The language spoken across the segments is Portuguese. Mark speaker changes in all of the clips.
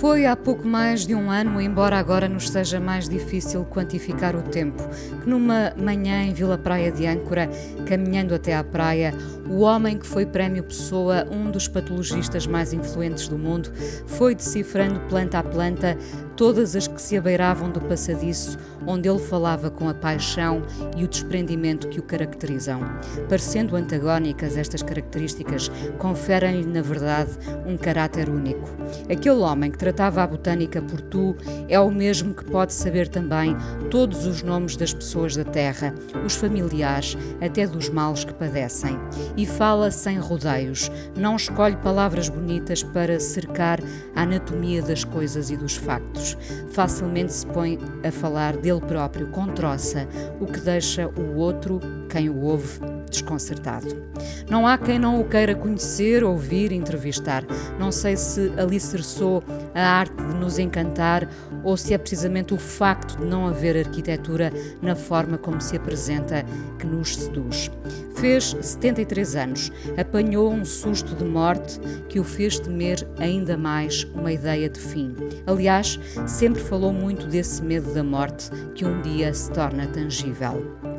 Speaker 1: Foi há pouco mais de um ano, embora agora nos seja mais difícil quantificar o tempo, que numa manhã em Vila Praia de Âncora, caminhando até à praia, o homem que foi Prémio Pessoa, um dos patologistas mais influentes do mundo, foi decifrando planta a planta todas as que se abeiravam do passadiço, onde ele falava com a paixão e o desprendimento que o caracterizam. Parecendo antagónicas, estas características conferem-lhe, na verdade, um caráter único. Aquele homem que tratava a botânica por tu é o mesmo que pode saber também todos os nomes das pessoas da terra, os familiares, até dos males que padecem. E fala sem rodeios, não escolhe palavras bonitas para cercar a anatomia das coisas e dos factos. Facilmente se põe a falar dele próprio com troça, o que deixa o outro, quem o ouve, desconcertado. Não há quem não o queira conhecer, ouvir, entrevistar. Não sei se alicerçou a arte de nos encantar ou se é precisamente o facto de não haver arquitetura na forma como se apresenta que nos seduz. Fez 73 anos, apanhou um susto de morte que o fez temer ainda mais uma ideia de fim. Aliás, sempre falou muito desse medo da morte que um dia se torna tangível.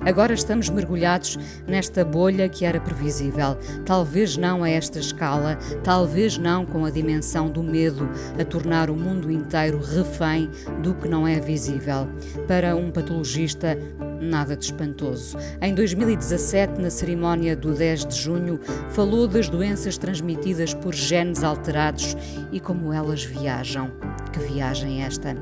Speaker 1: Agora estamos mergulhados nesta bolha que era previsível. Talvez não a esta escala, talvez não com a dimensão do medo a tornar o mundo inteiro refém do que não é visível. Para um patologista, nada de espantoso. Em 2017, na cerimónia do 10 de junho, falou das doenças transmitidas por genes alterados e como elas viajam. Que viagem esta!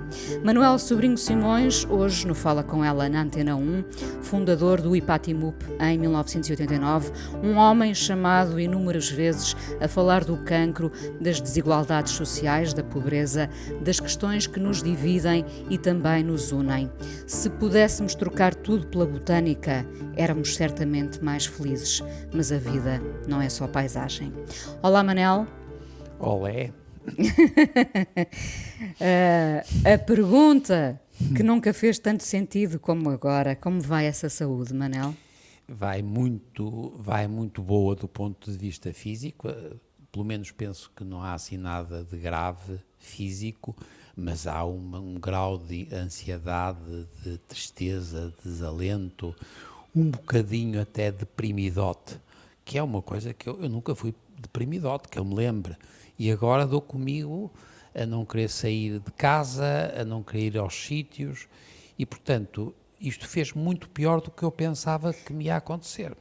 Speaker 1: Manuel Sobrinho Simões, hoje no Fala Com Ela na Antena 1, fundador do IPATIMUP em 1989, um homem chamado inúmeras vezes a falar do cancro, das desigualdades sociais, da pobreza, das questões que nos dividem e também nos unem. Se pudéssemos trocar tudo pela botânica, éramos certamente mais felizes, mas a vida não é só paisagem. Olá, Manel.
Speaker 2: Olé.
Speaker 1: uh, a pergunta que nunca fez tanto sentido como agora, como vai essa saúde, Manel?
Speaker 2: Vai muito, vai muito boa do ponto de vista físico, pelo menos penso que não há assim nada de grave físico, mas há um grau de ansiedade, de tristeza, de desalento, um bocadinho até deprimidote, que é uma coisa que eu, eu nunca fui deprimidote, que eu me lembre e agora dou comigo a não querer sair de casa, a não querer ir aos sítios e, portanto, isto fez muito pior do que eu pensava que me ia acontecer.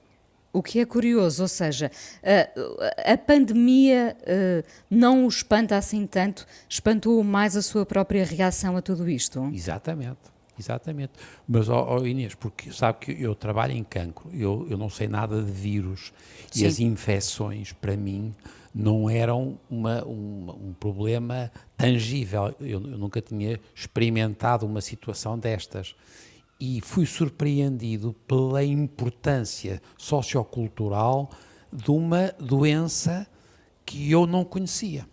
Speaker 1: O que é curioso, ou seja, a, a pandemia uh, não o espanta assim tanto, espantou mais a sua própria reação a tudo isto?
Speaker 2: Exatamente, exatamente. Mas, oh, oh Inês, porque sabe que eu trabalho em cancro, eu, eu não sei nada de vírus Sim. e as infecções, para mim, não eram uma, uma, um problema tangível. Eu, eu, nunca tinha experimentado uma situação destas. E fui surpreendido pela importância sociocultural de uma doença que eu não conhecia.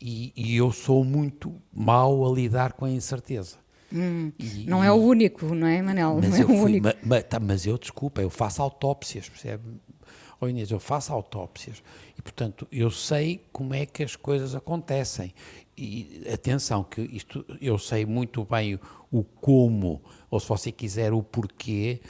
Speaker 2: E, e eu sou muito mau a lidar com a incerteza.
Speaker 1: Hum, e, não é o único, não é, Manel?
Speaker 2: Mas
Speaker 1: não é
Speaker 2: o
Speaker 1: único.
Speaker 2: Mas, mas, tá, mas eu, desculpa, eu faço autópsias, percebe? Oh Inês, eu faço autópsias e, portanto, eu sei como é que as coisas acontecem. E atenção, que isto eu sei muito bem o como, ou se você quiser o porquê,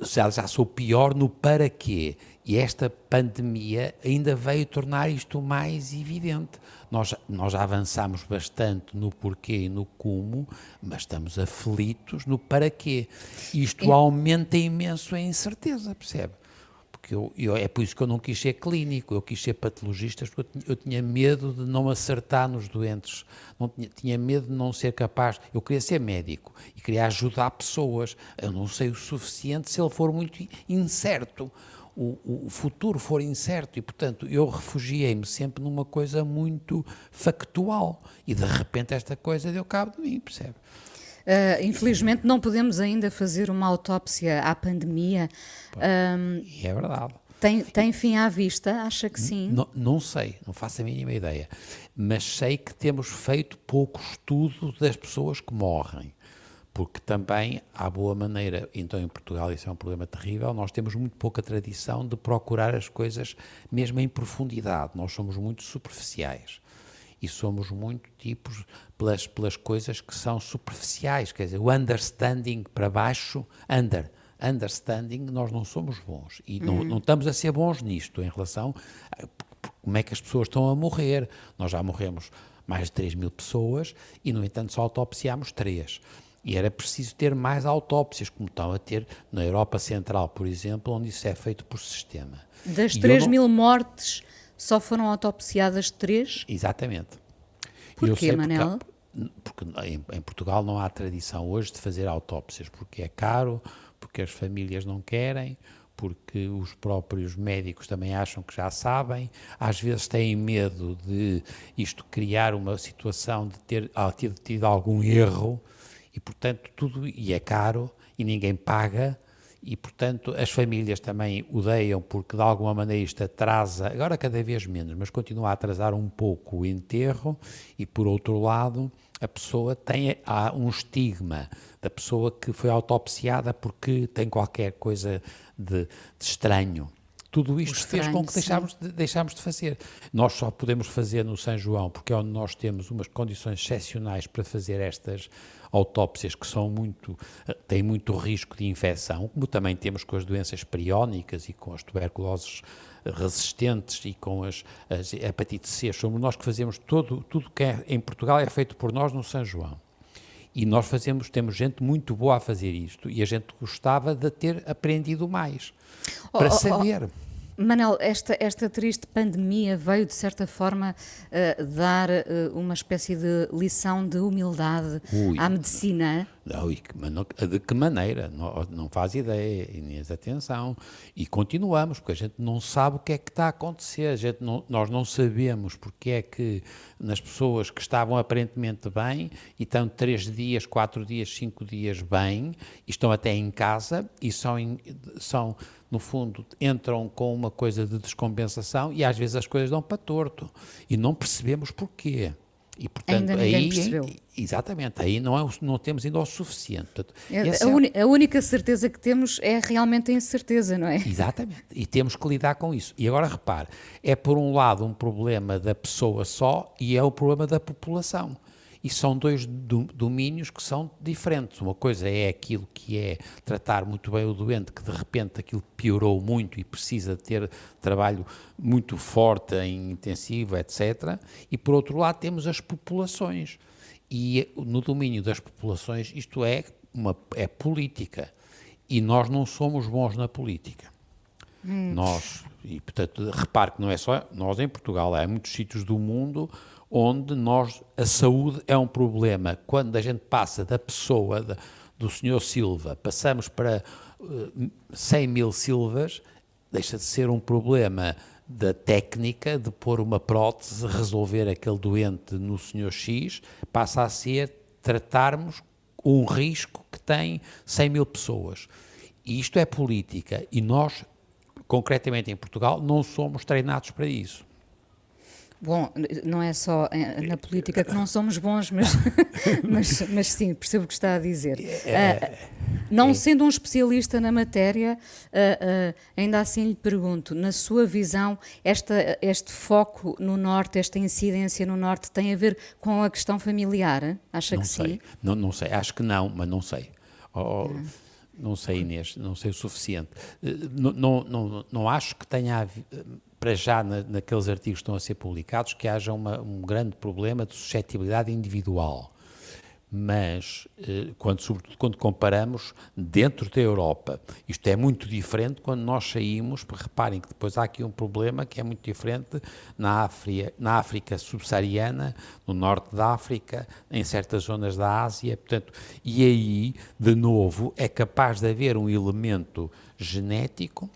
Speaker 2: já, já sou pior no para quê. E esta pandemia ainda veio tornar isto mais evidente. Nós, nós já avançamos bastante no porquê e no como, mas estamos aflitos no para quê. Isto aumenta imenso a incerteza, percebe? Porque eu, eu, é por isso que eu não quis ser clínico, eu quis ser patologista, porque eu tinha, eu tinha medo de não acertar nos doentes, tinha, tinha, medo de não ser capaz. Eu queria ser médico e queria ajudar pessoas. Eu não sei o suficiente se ele for muito incerto. O, o futuro for incerto e, portanto, eu refugiei-me sempre numa coisa muito factual e, de repente, esta coisa deu cabo de mim, percebe?
Speaker 1: Uh, infelizmente não podemos ainda fazer uma autópsia à pandemia.
Speaker 2: Um, é verdade.
Speaker 1: Tem, tem fim à vista? Acha que sim?
Speaker 2: Não, não sei, não faço a mínima ideia. Mas sei que temos feito pouco estudo das pessoas que morrem. Porque também, há boa maneira, então em Portugal isso é um problema terrível, nós temos muito pouca tradição de procurar as coisas mesmo em profundidade. Nós somos muito superficiais e somos muito tipos pelas, pelas coisas que são superficiais, quer dizer, o understanding para baixo, under, understanding, nós não somos bons e não, uhum. não estamos a ser bons nisto em relação a como é que as pessoas estão a morrer. Nós já morremos mais de 3 mil pessoas e, no entanto, só autopsiámos 3. E era preciso ter mais autópsias, como estão a ter na Europa Central, por exemplo, onde isso é feito por sistema.
Speaker 1: Das e 3 não... mil mortes, só foram autopsiadas 3?
Speaker 2: Exatamente.
Speaker 1: Porquê, Manel?
Speaker 2: Porque, porque em, em, Portugal não há tradição hoje de fazer autópsias, porque é caro, porque as famílias não querem, porque os próprios médicos também acham que já sabem, às vezes têm medo de isto criar uma situação de ter, ter tido algum erro e, portanto, tudo e é caro e ninguém paga e, portanto, as famílias também odeiam porque, de alguma maneira, isto atrasa, agora cada vez menos, mas continua a atrasar um pouco o enterro e, por outro lado, a pessoa tem há um estigma da pessoa que foi autopsiada porque tem qualquer coisa de, de estranho. Tudo isto fez com que deixámos de, deixámos de fazer. Nós só podemos fazer no São João porque é onde nós temos umas condições excepcionais para fazer estas autópsias que são muito, eh, têm muito risco de infecção, como também temos com as doenças periónicas e com as tuberculoses resistentes e com as, as hepatites C. Somos nós que fazemos todo, tudo que é em Portugal é feito por nós no São João. E nós fazemos, temos gente muito boa a fazer isto e a gente gostava de ter aprendido mais para oh, saber. Oh, oh.
Speaker 1: Manel, esta, esta triste pandemia veio, de certa forma, uh, dar uh, uma espécie de lição de humildade Ui, à medicina.
Speaker 2: Não, de que maneira? Não, não faz ideia, Inês, atenção. E continuamos, porque a gente não sabe o que é que está a acontecer. A gente não, nós não sabemos porque é que nas pessoas que estavam aparentemente bem e estão três dias, quatro dias, cinco dias bem, e estão até em casa e são, são no fundo, entram com uma coisa de descompensação e às vezes as coisas dão para torto e não percebemos porquê.
Speaker 1: E, portanto, ainda aí, percebeu.
Speaker 2: Exatamente, aí não, é, não temos ainda o suficiente. Portanto,
Speaker 1: a, uni, a, única certeza que temos é realmente a incerteza, não é?
Speaker 2: Exatamente, e temos que lidar com isso. E agora repare, é por um lado um problema da pessoa só e é o problema da população e são dois domínios que são diferentes. Uma coisa é aquilo que é tratar muito bem o doente, que de repente aquilo piorou muito e precisa ter trabalho muito forte em intensivo, etc. E por outro lado temos as populações. E no domínio das populações isto é, uma, é política. E nós não somos bons na política. Hum. Nós, e portanto, repare que não é só nós em Portugal, há muitos sítios do mundo onde nós, a saúde é um problema. Quando a gente passa da pessoa, da, do senhor Silva, passamos para uh, 100 mil Silvas, deixa de ser um problema da técnica de pôr uma prótese, resolver aquele doente no senhor X, passa a ser tratarmos um risco que tem 100 mil pessoas. E isto é política e nós, concretamente em Portugal, não somos treinados para isso.
Speaker 1: Bom, não é só na política que não somos bons, mas, mas, mas sim, percebo o que está a dizer. Uh, não sendo um especialista na matéria, uh, uh, ainda assim lhe pergunto, na sua visão, esta, este foco no Norte, esta incidência no Norte, tem a ver com a questão familiar? Acha
Speaker 2: não
Speaker 1: que
Speaker 2: sei.
Speaker 1: sim?
Speaker 2: Não, não sei, acho que não, mas não sei. Oh, oh não sei, Inês, não sei o suficiente. Não, não, não, não acho que tenha para já na, naqueles artigos que estão a ser publicados, que haja uma, um grande problema de suscetibilidade individual. mas eh, quando, sobretudo quando comparamos dentro da Europa. Isto é muito diferente quando nós saímos, reparem que depois há aqui um problema que é muito diferente na África, na África subsaariana, no norte da África, em certas zonas da Ásia, portanto, e aí, de novo, é capaz de haver um elemento genético,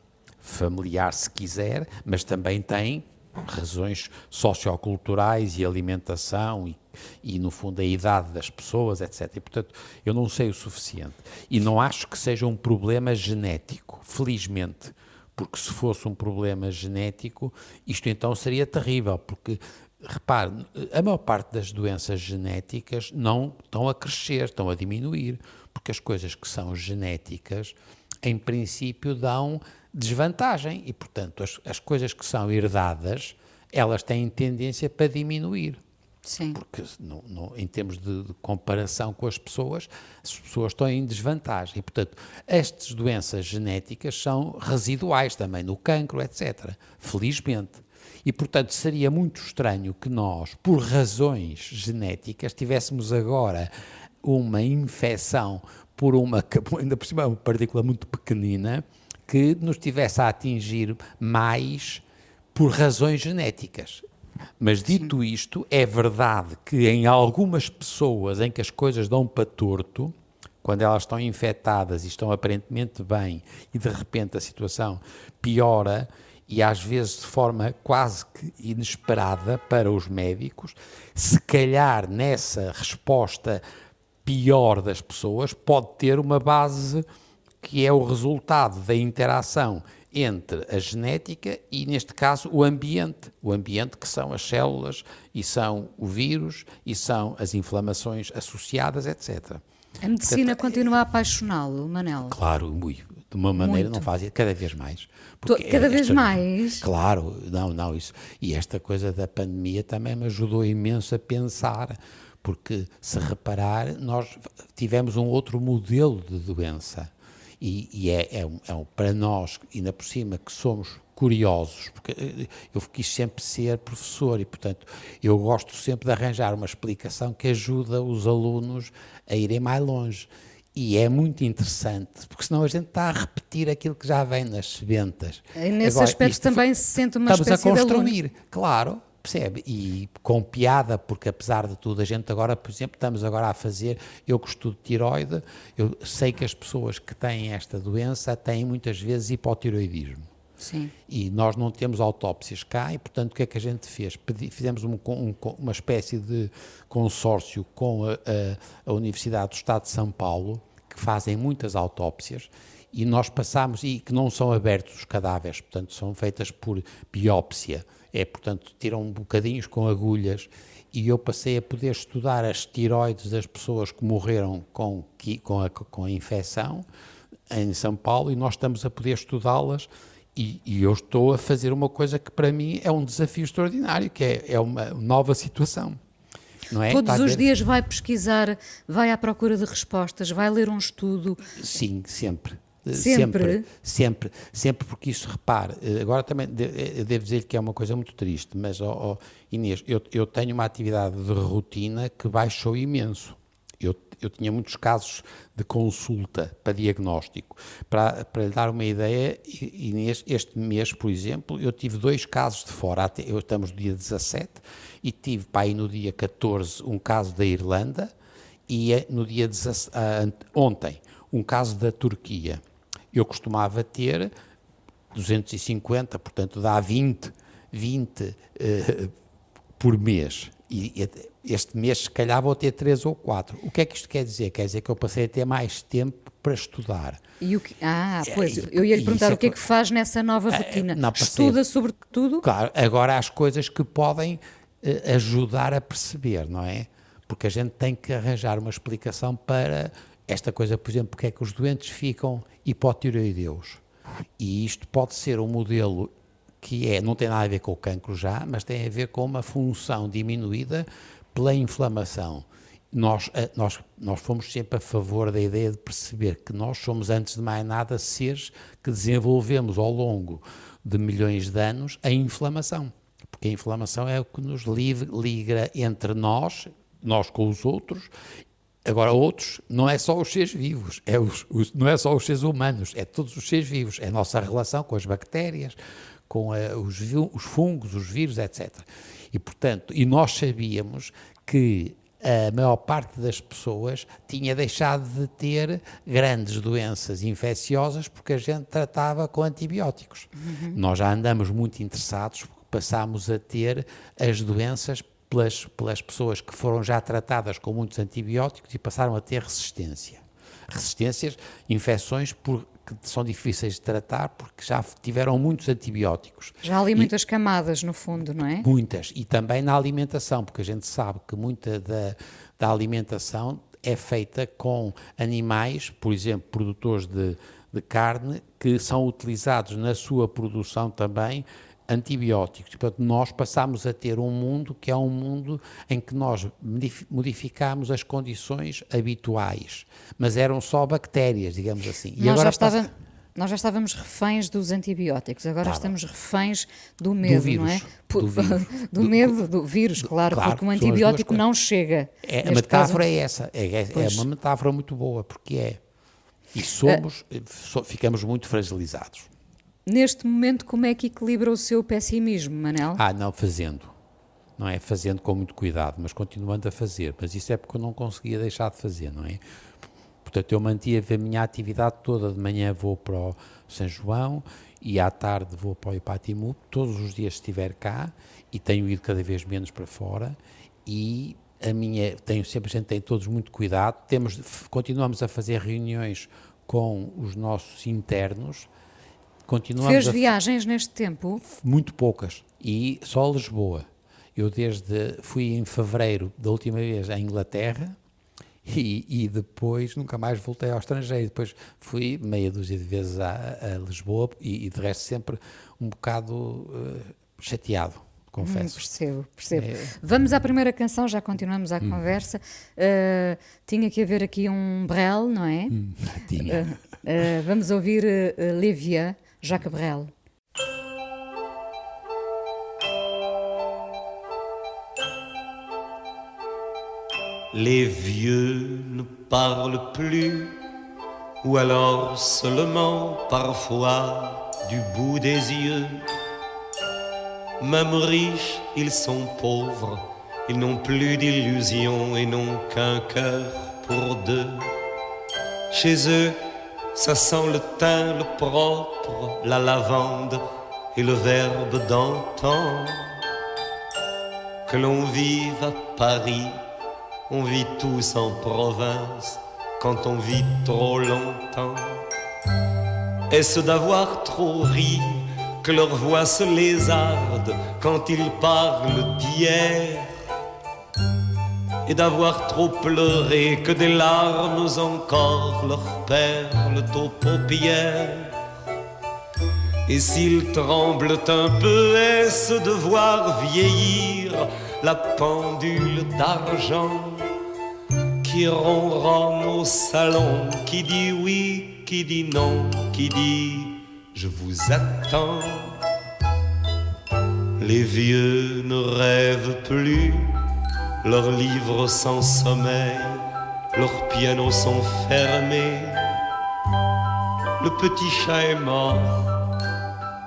Speaker 2: familiar se quiser, mas também tem razões socioculturais e alimentação e, e, no fundo, a idade das pessoas, etc. E, portanto, eu não sei o suficiente. E não acho que seja um problema genético, felizmente, porque se fosse um problema genético, isto então seria terrível, porque repare, a maior parte das doenças genéticas não estão a crescer, estão a diminuir, porque as coisas que são genéticas, em princípio, dão desvantagem e, portanto, as, as coisas que são herdadas, elas têm tendência para diminuir.
Speaker 1: Sim.
Speaker 2: Porque, no, no, em termos de, de, comparação com as pessoas, as pessoas estão em desvantagem. E, portanto, estas doenças genéticas são residuais também, no cancro, etc. Felizmente. E, portanto, seria muito estranho que nós, por razões genéticas, tivéssemos agora uma infecção por uma, ainda por cima, uma partícula muito pequenina, que nos tivesse a atingir mais por razões genéticas. Mas dito isto, é verdade que em algumas pessoas em que as coisas dão para torto, quando elas estão infectadas e estão aparentemente bem e de repente a situação piora e às vezes de forma quase que inesperada para os médicos, se calhar nessa resposta pior das pessoas pode ter uma base que é o resultado da interação entre a genética e, neste caso, o ambiente. O ambiente que são as células e são o vírus e são as inflamações associadas, etc.
Speaker 1: A medicina Portanto, continua a apaixoná-lo, Manel?
Speaker 2: Claro, muito. De uma maneira Muito. não fazia, cada vez mais.
Speaker 1: cada vez mais?
Speaker 2: Claro, não, não, isso. E esta coisa da pandemia também me ajudou imenso a pensar, porque se reparar, nós tivemos um outro modelo de doença e, e é, é, um, é um, para nós, ainda por cima, que somos curiosos, porque eh, eu quis sempre ser professor e, portanto, eu gosto sempre de arranjar uma explicação que ajuda os alunos a irem mais longe. E é muito interessante, porque senão a gente está a repetir aquilo que já vem nas sebentas.
Speaker 1: E nesse Agora, aspecto também se sente uma
Speaker 2: estamos
Speaker 1: espécie
Speaker 2: a construir, claro, percebe? E com piada, porque apesar de tudo, a gente agora, por exemplo, estamos agora a fazer, eu que estudo tiroide, eu sei que as pessoas que têm esta doença têm muitas vezes hipotiroidismo.
Speaker 1: Sim.
Speaker 2: E nós não temos autópsias cá e, portanto, o que é que a gente fez? Pedi, fizemos um, um, uma espécie de consórcio com a, a, a Universidade do Estado de São Paulo, que fazem muitas autópsias, e nós passamos, e que não são abertos os cadáveres, portanto, são feitas por biópsia é, portanto, tiram bocadinhos com agulhas e eu passei a poder estudar as tiroides das pessoas que morreram com, com, a, com a infecção em São Paulo e nós estamos a poder estudá-las e, e, eu estou a fazer uma coisa que para mim é um desafio extraordinário, que é, é uma nova situação. É?
Speaker 1: Todos os dias vai pesquisar, vai à procura de respostas, vai ler um estudo.
Speaker 2: Sim, sempre.
Speaker 1: Sempre?
Speaker 2: Sempre, sempre, sempre porque isso, repare, eh, agora também eh, devo dizer que é uma coisa muito triste, mas, oh, oh, Inês, eu, eu tenho uma atividade de rotina que baixou imenso. Eu, eu tinha muitos casos de consulta para diagnóstico. Para, para lhe dar uma ideia, Inês, este mês, por exemplo, eu tive dois casos de fora. Até, eu estamos no dia 17 e tive para aí no dia 14 um caso da Irlanda e eh, no dia 17, ontem um caso da Turquia. Eu costumava ter 250, portanto dá 20, 20 uh, por mês. E este mês, se calhar, vou ter 3 ou 4. O que é que isto quer dizer? Quer dizer que eu passei a ter mais tempo para estudar.
Speaker 1: E o que, ah, pois, eu ia lhe perguntar o que é que faz nessa nova eh, rotina. Não, Estuda sobre tudo?
Speaker 2: Claro, agora há as coisas que podem uh, ajudar a perceber, não é? Porque a gente tem que arranjar uma explicação para esta coisa, por exemplo, porque é que os doentes ficam hipotireoideus. E isto pode ser um modelo que é, não tem nada a ver com o cancro já, mas tem a ver com uma função diminuída pela inflamação. Nós, eh, nós, nós fomos sempre a favor da ideia de perceber que nós somos, antes de mais nada, seres que desenvolvemos ao longo de milhões de anos a inflamação. Porque a inflamação é o que nos liga entre nós, nós com os outros, Agora, outros, não é só os seres vivos, é os, os, não é só os seres humanos, é todos os seres vivos, é a nossa relação com as bactérias, com a, os, os fungos, os vírus, etc. E, portanto, e nós sabíamos que a maior parte das pessoas tinha deixado de ter grandes doenças infecciosas porque a gente tratava com antibióticos. Uhum. Nós já andamos muito interessados porque passámos a ter as doenças pelas, pelas pessoas que foram já tratadas com muitos antibióticos e passaram a ter resistência. Resistências, infecções por, que são difíceis de tratar porque já tiveram muitos antibióticos.
Speaker 1: Já há ali muitas camadas, no fundo, não é?
Speaker 2: Muitas. E também na alimentação, porque a gente sabe que muita da, da alimentação é feita com animais, por exemplo, produtores de, de carne, que são utilizados na sua produção também antibióticos. Portanto, nós passamos a ter um mundo que é um mundo em que nós modificamos as condições habituais, mas eram só bactérias, digamos assim.
Speaker 1: E nós, agora já estava, nós já estávamos reféns dos antibióticos, agora estamos reféns do medo,
Speaker 2: do vírus,
Speaker 1: não é?
Speaker 2: Do, vírus.
Speaker 1: do, do medo do vírus, claro, claro porque o antibiótico não chega.
Speaker 2: É, a metáfora caso, é essa, é, é, é, uma metáfora muito boa, porque é. E somos, uh, ficamos muito fragilizados.
Speaker 1: Neste momento, como é que equilibra o seu pessimismo, Manel?
Speaker 2: Ah, não, fazendo. Não é fazendo com muito cuidado, mas continuando a fazer. Mas isso é porque eu não conseguia deixar de fazer, não é? Portanto, eu mantive a minha atividade toda. De manhã vou para o São João e à tarde vou para o Ipatimu. Todos os dias estiver cá e tenho ido cada vez menos para fora. E a minha, tenho sempre, a gente tem todos muito cuidado. Temos, continuamos a fazer reuniões com os nossos internos
Speaker 1: Continuamos Fez viagens neste tempo?
Speaker 2: Muito poucas. E só a Lisboa. Eu desde fui em fevereiro da última vez à Inglaterra e, e, depois nunca mais voltei ao estrangeiro. Depois fui meia dúzia de vezes a, a Lisboa e, e, de resto sempre um bocado uh, chateado. Confesso.
Speaker 1: Hum, percebo, percebo. É... Vamos à primeira canção, já continuamos a hum. conversa. Uh, tinha que haver aqui um brel, não é?
Speaker 2: Hum, tinha.
Speaker 1: Uh, vamos ouvir uh, Lévia Jacques Brel.
Speaker 3: Les vieux ne parlent plus, ou alors seulement parfois du bout des yeux. Même riches, ils sont pauvres, ils n'ont plus d'illusions et n'ont qu'un cœur pour deux. Chez eux, ça sent le thym, le propre, la lavande et le verbe d'antan. Que l'on vive à Paris, on vit tous en province quand on vit trop longtemps. Est-ce d'avoir trop ri que leur voix se lézarde quand ils parlent d'hier? Et d'avoir trop pleuré que des larmes encore leur perlent aux paupières. Et s'ils tremblent un peu, est-ce de voir vieillir la pendule d'argent qui ronronne au salon, qui dit oui, qui dit non, qui dit je vous attends. Les vieux ne rêvent plus leurs livres sans sommeil, leurs pianos sont fermés. Le petit chat est mort,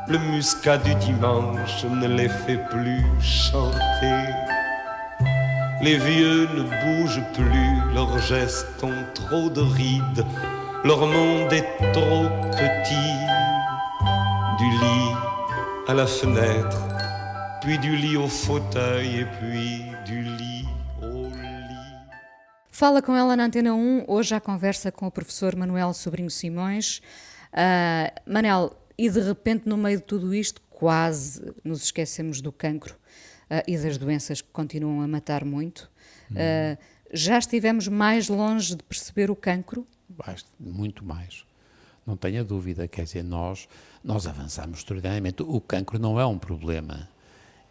Speaker 3: le muscat du dimanche ne les fait plus chanter. Les vieux ne bougent plus, leurs gestes ont trop de rides, leur monde est trop petit. Du lit à la fenêtre, puis du lit au fauteuil et puis du lit
Speaker 1: Fala com ela na Antena 1, hoje à conversa com o professor Manuel Sobrinho Simões. Uh, Manel, e de repente, no meio de tudo isto, quase nos esquecemos do cancro uh, e das doenças que continuam a matar muito. Uh, já estivemos mais longe de perceber o cancro?
Speaker 2: Muito mais. Não tenha dúvida, quer dizer, nós, nós avançamos extraordinariamente. O cancro não é um problema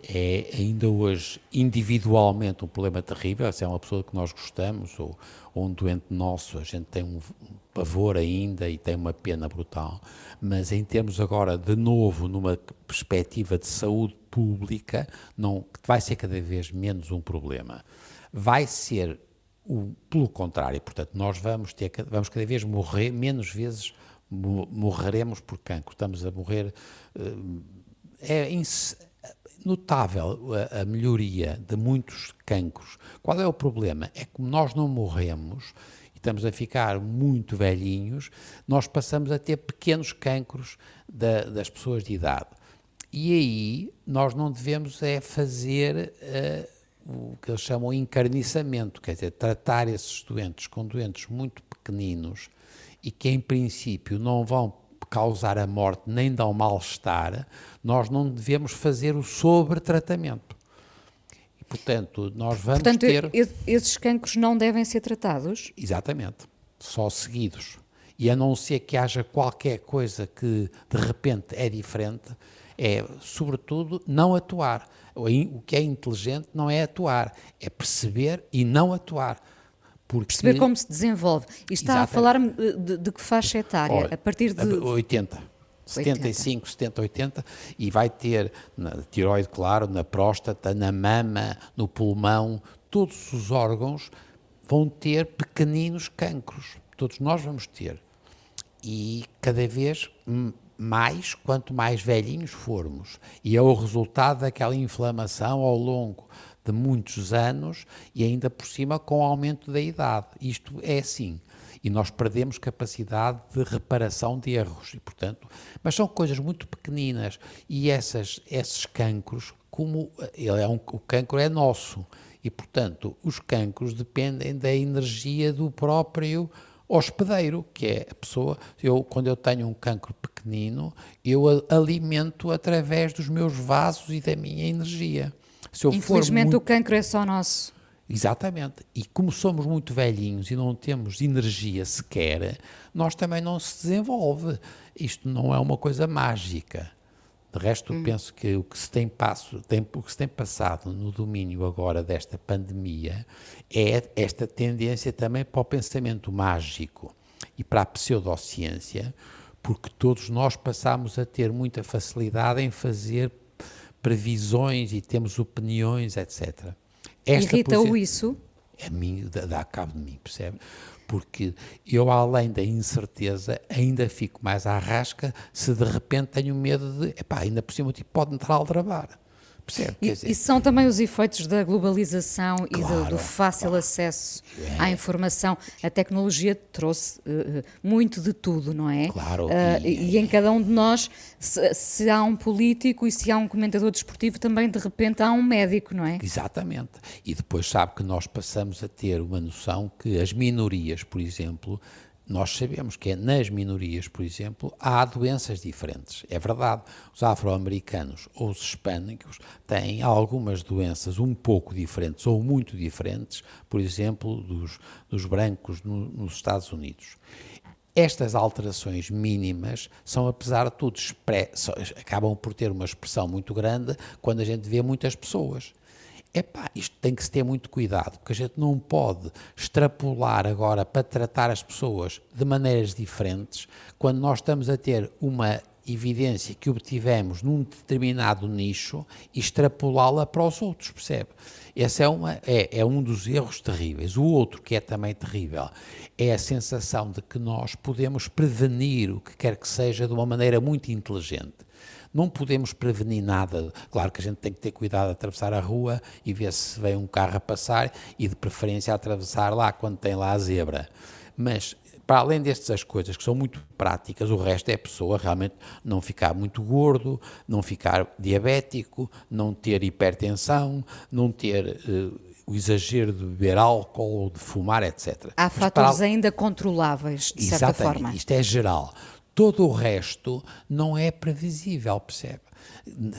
Speaker 2: é ainda hoje individualmente um problema terrível, se é uma pessoa que nós gostamos ou, ou um doente nosso, a gente tem um, pavor ainda e tem uma pena brutal, mas em termos agora, de novo, numa perspectiva de saúde pública, não, vai ser cada vez menos um problema. Vai ser O, pelo contrário, portanto, nós vamos ter vamos cada vez morrer menos vezes morreremos por cancro. Estamos a morrer é notável a, a, melhoria de muitos cancros. Qual é o problema? É que nós não morremos e estamos a ficar muito velhinhos, nós passamos a ter pequenos cancros da, das pessoas de idade. E aí nós não devemos é fazer uh, o que eles chamam de encarniçamento, quer dizer, tratar esses doentes com doentes muito pequeninos e que em princípio não vão causar a morte nem um mal-estar, nós não devemos fazer o sobretratamento. E, portanto, nós vamos
Speaker 1: portanto,
Speaker 2: ter...
Speaker 1: esses cancros não devem ser tratados?
Speaker 2: Exatamente. Só seguidos. E a não ser que haja qualquer coisa que, de repente, é diferente, é, sobretudo, não atuar. O que é inteligente não é atuar, é perceber e não atuar.
Speaker 1: Porque... Perceber como se desenvolve. E está a falar de, de, que faixa etária? Olha, a partir de.
Speaker 2: 80. 75, 70, 80, e vai ter na tiroide, claro, na próstata, na mama, no pulmão, todos os órgãos vão ter pequeninos cancros. Todos nós vamos ter. E cada vez mais, quanto mais velhinhos formos. E é o resultado daquela inflamação ao longo de muitos anos e ainda por cima com o aumento da idade. Isto é assim. E nós perdemos capacidade de reparação de erros. E, portanto, mas são coisas muito pequeninas. E essas, esses cancros, como ele é um, o cancro é nosso. E, portanto, os cancros dependem da energia do próprio hospedeiro, que é a pessoa. Eu, quando eu tenho um cancro pequenino, eu alimento através dos meus vasos e da minha energia.
Speaker 1: Infelizmente
Speaker 2: muito...
Speaker 1: o cancro é só nosso.
Speaker 2: Exatamente. E como somos muito velhinhos e não temos energia sequer, nós também não se desenvolve. Isto não é uma coisa mágica. De resto, hum. penso que o que, se tem passo, tem, o que se tem passado no domínio agora desta pandemia é esta tendência também para o pensamento mágico e para a pseudociência, porque todos nós passamos a ter muita facilidade em fazer previsões e temos opiniões, etc.
Speaker 1: Irrita-o isso?
Speaker 2: A mim dá, cabo de mim, percebe? Porque eu, além da incerteza, ainda fico mais à rasca se de repente tenho medo de, epá, ainda por cima tipo, pode entrar a aldrabar.
Speaker 1: Percebe? E, dizer, e, são também os efeitos da globalização claro, e do, do fácil claro. acesso é. à informação. A tecnologia trouxe uh, muito de tudo, não é?
Speaker 2: Claro. Uh,
Speaker 1: e, e, em cada um de nós, se, se, há um político e se há um comentador desportivo, também de repente há um médico, não é?
Speaker 2: Exatamente. E depois sabe que nós passamos a ter uma noção que as minorias, por exemplo, nós sabemos que é nas minorias, por exemplo, há doenças diferentes. É verdade, os afro-americanos ou os hispânicos têm algumas doenças um pouco diferentes ou muito diferentes, por exemplo, dos, dos brancos no, nos Estados Unidos. Estas alterações mínimas são, apesar de tudo, acabam por ter uma expressão muito grande quando a gente vê muitas pessoas. Epá, isto tem que se ter muito cuidado, porque a gente não pode extrapolar agora para tratar as pessoas de maneiras diferentes quando nós estamos a ter uma evidência que obtivemos num determinado nicho e extrapolá-la para os outros, percebe? Esse é, uma, é, é um dos erros terríveis. O outro, que é também terrível, é a sensação de que nós podemos prevenir o que quer que seja de uma maneira muito inteligente não podemos prevenir nada. Claro que a gente tem que ter cuidado de atravessar a rua e ver se vem um carro a passar e de preferência atravessar lá quando tem lá a zebra. Mas para além destas coisas que são muito práticas, o resto é a pessoa realmente não ficar muito gordo, não ficar diabético, não ter hipertensão, não ter uh, o exagero de beber álcool ou de fumar, etc.
Speaker 1: Há Mas fatores para... ainda controláveis, de certa
Speaker 2: Exatamente,
Speaker 1: forma.
Speaker 2: Isto é geral. Todo o resto não é previsível, percebe?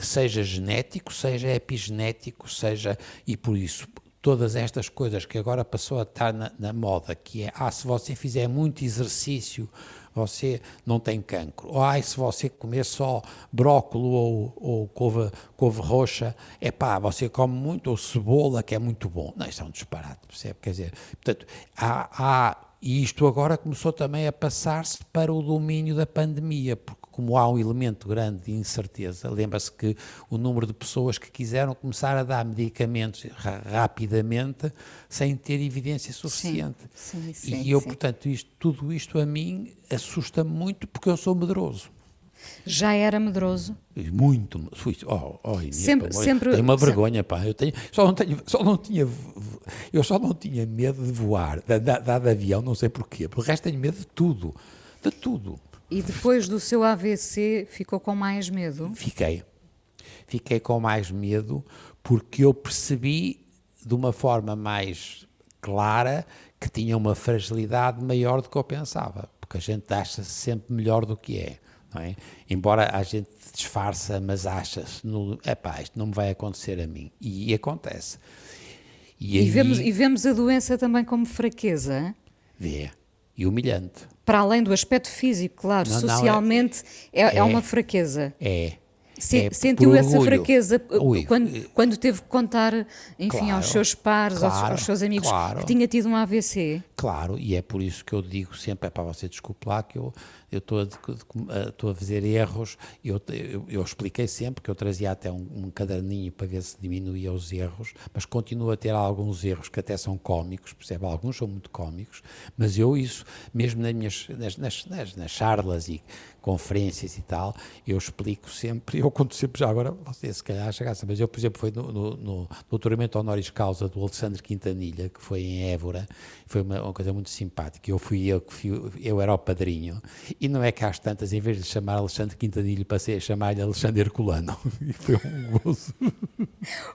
Speaker 2: Seja genético, seja epigenético, seja. E por isso, todas estas coisas que agora passou a estar na, na, moda, que é, ah, se você fizer muito exercício, você não tem cancro. Ou, ah, se você comer só brócolis ou, ou couve, couve roxa, é pá, você come muito, ou cebola, que é muito bom. Não, isso é um disparate, percebe? Quer dizer, portanto, há, há e isto agora começou também a passar-se para o domínio da pandemia, porque como há um elemento grande de incerteza, lembra-se que o número de pessoas que quiseram começar a dar medicamentos ra rapidamente sem ter evidência suficiente.
Speaker 1: Sim, sim, sim,
Speaker 2: e eu, portanto, isto, tudo isto a mim assusta-me muito porque eu sou medroso.
Speaker 1: Já era medroso?
Speaker 2: Muito. Fui, oh, oh, Inês,
Speaker 1: Sempre-
Speaker 2: pá,
Speaker 1: sempre-
Speaker 2: tenho uma
Speaker 1: sempre-
Speaker 2: vergonha, pá. Eu, tenho, só não tenho, só não tinha, eu só não tinha medo de voar, de, de, de, de avião, não sei porquê. Por resto tenho medo de tudo. De tudo.
Speaker 1: E depois do seu AVC ficou com mais medo?
Speaker 2: Fiquei. Fiquei com mais medo porque eu percebi de uma forma mais clara que tinha uma fragilidade maior do que eu pensava. Porque a gente acha-se sempre melhor do que é. Não é? Embora a gente disfarça, mas acha-se, epá, isto não me vai acontecer a mim. E, acontece. E,
Speaker 1: E,
Speaker 2: aí,
Speaker 1: vemos, e vemos a doença também como fraqueza?
Speaker 2: vê, e humilhante.
Speaker 1: Para além do aspecto físico, claro,
Speaker 2: Não, não, é-
Speaker 1: socialmente é, é
Speaker 2: é-
Speaker 1: uma fraqueza.
Speaker 2: É.
Speaker 1: Se-
Speaker 2: é
Speaker 1: sentiu essa
Speaker 2: orgulho.
Speaker 1: fraqueza
Speaker 2: Ui,
Speaker 1: quando, quando teve que contar, enfim,
Speaker 2: Claro,
Speaker 1: aos seus pares, aos-
Speaker 2: claro,
Speaker 1: aos, seus amigos,
Speaker 2: claro.
Speaker 1: que tinha tido um AVC?
Speaker 2: Claro, e é por isso que eu digo sempre, é para você desculpe lá que eu estou a, estou a fazer erros, eu, eu, eu expliquei sempre que eu trazia até um, um caderninho para ver se diminuía os erros, mas continuo a ter alguns erros que até são cómicos, percebe? Alguns são muito cómicos, mas eu isso, mesmo nas minhas, nas, nas, nas, nas charlas e conferências e tal, eu explico sempre, eu conto sempre já agora, você se calhar chegasse, mas eu, por exemplo, foi no, no, no doutoramento honoris causa do Alexandre Quintanilha, que foi em Évora, foi uma, uma coisa muito simpática, eu fui eu que fui, eu era o padrinho, e não é que às tantas, em vez de chamar Alexandre Quintanilha, passei a chamar-lhe Alexandre Herculano, e foi um gozo.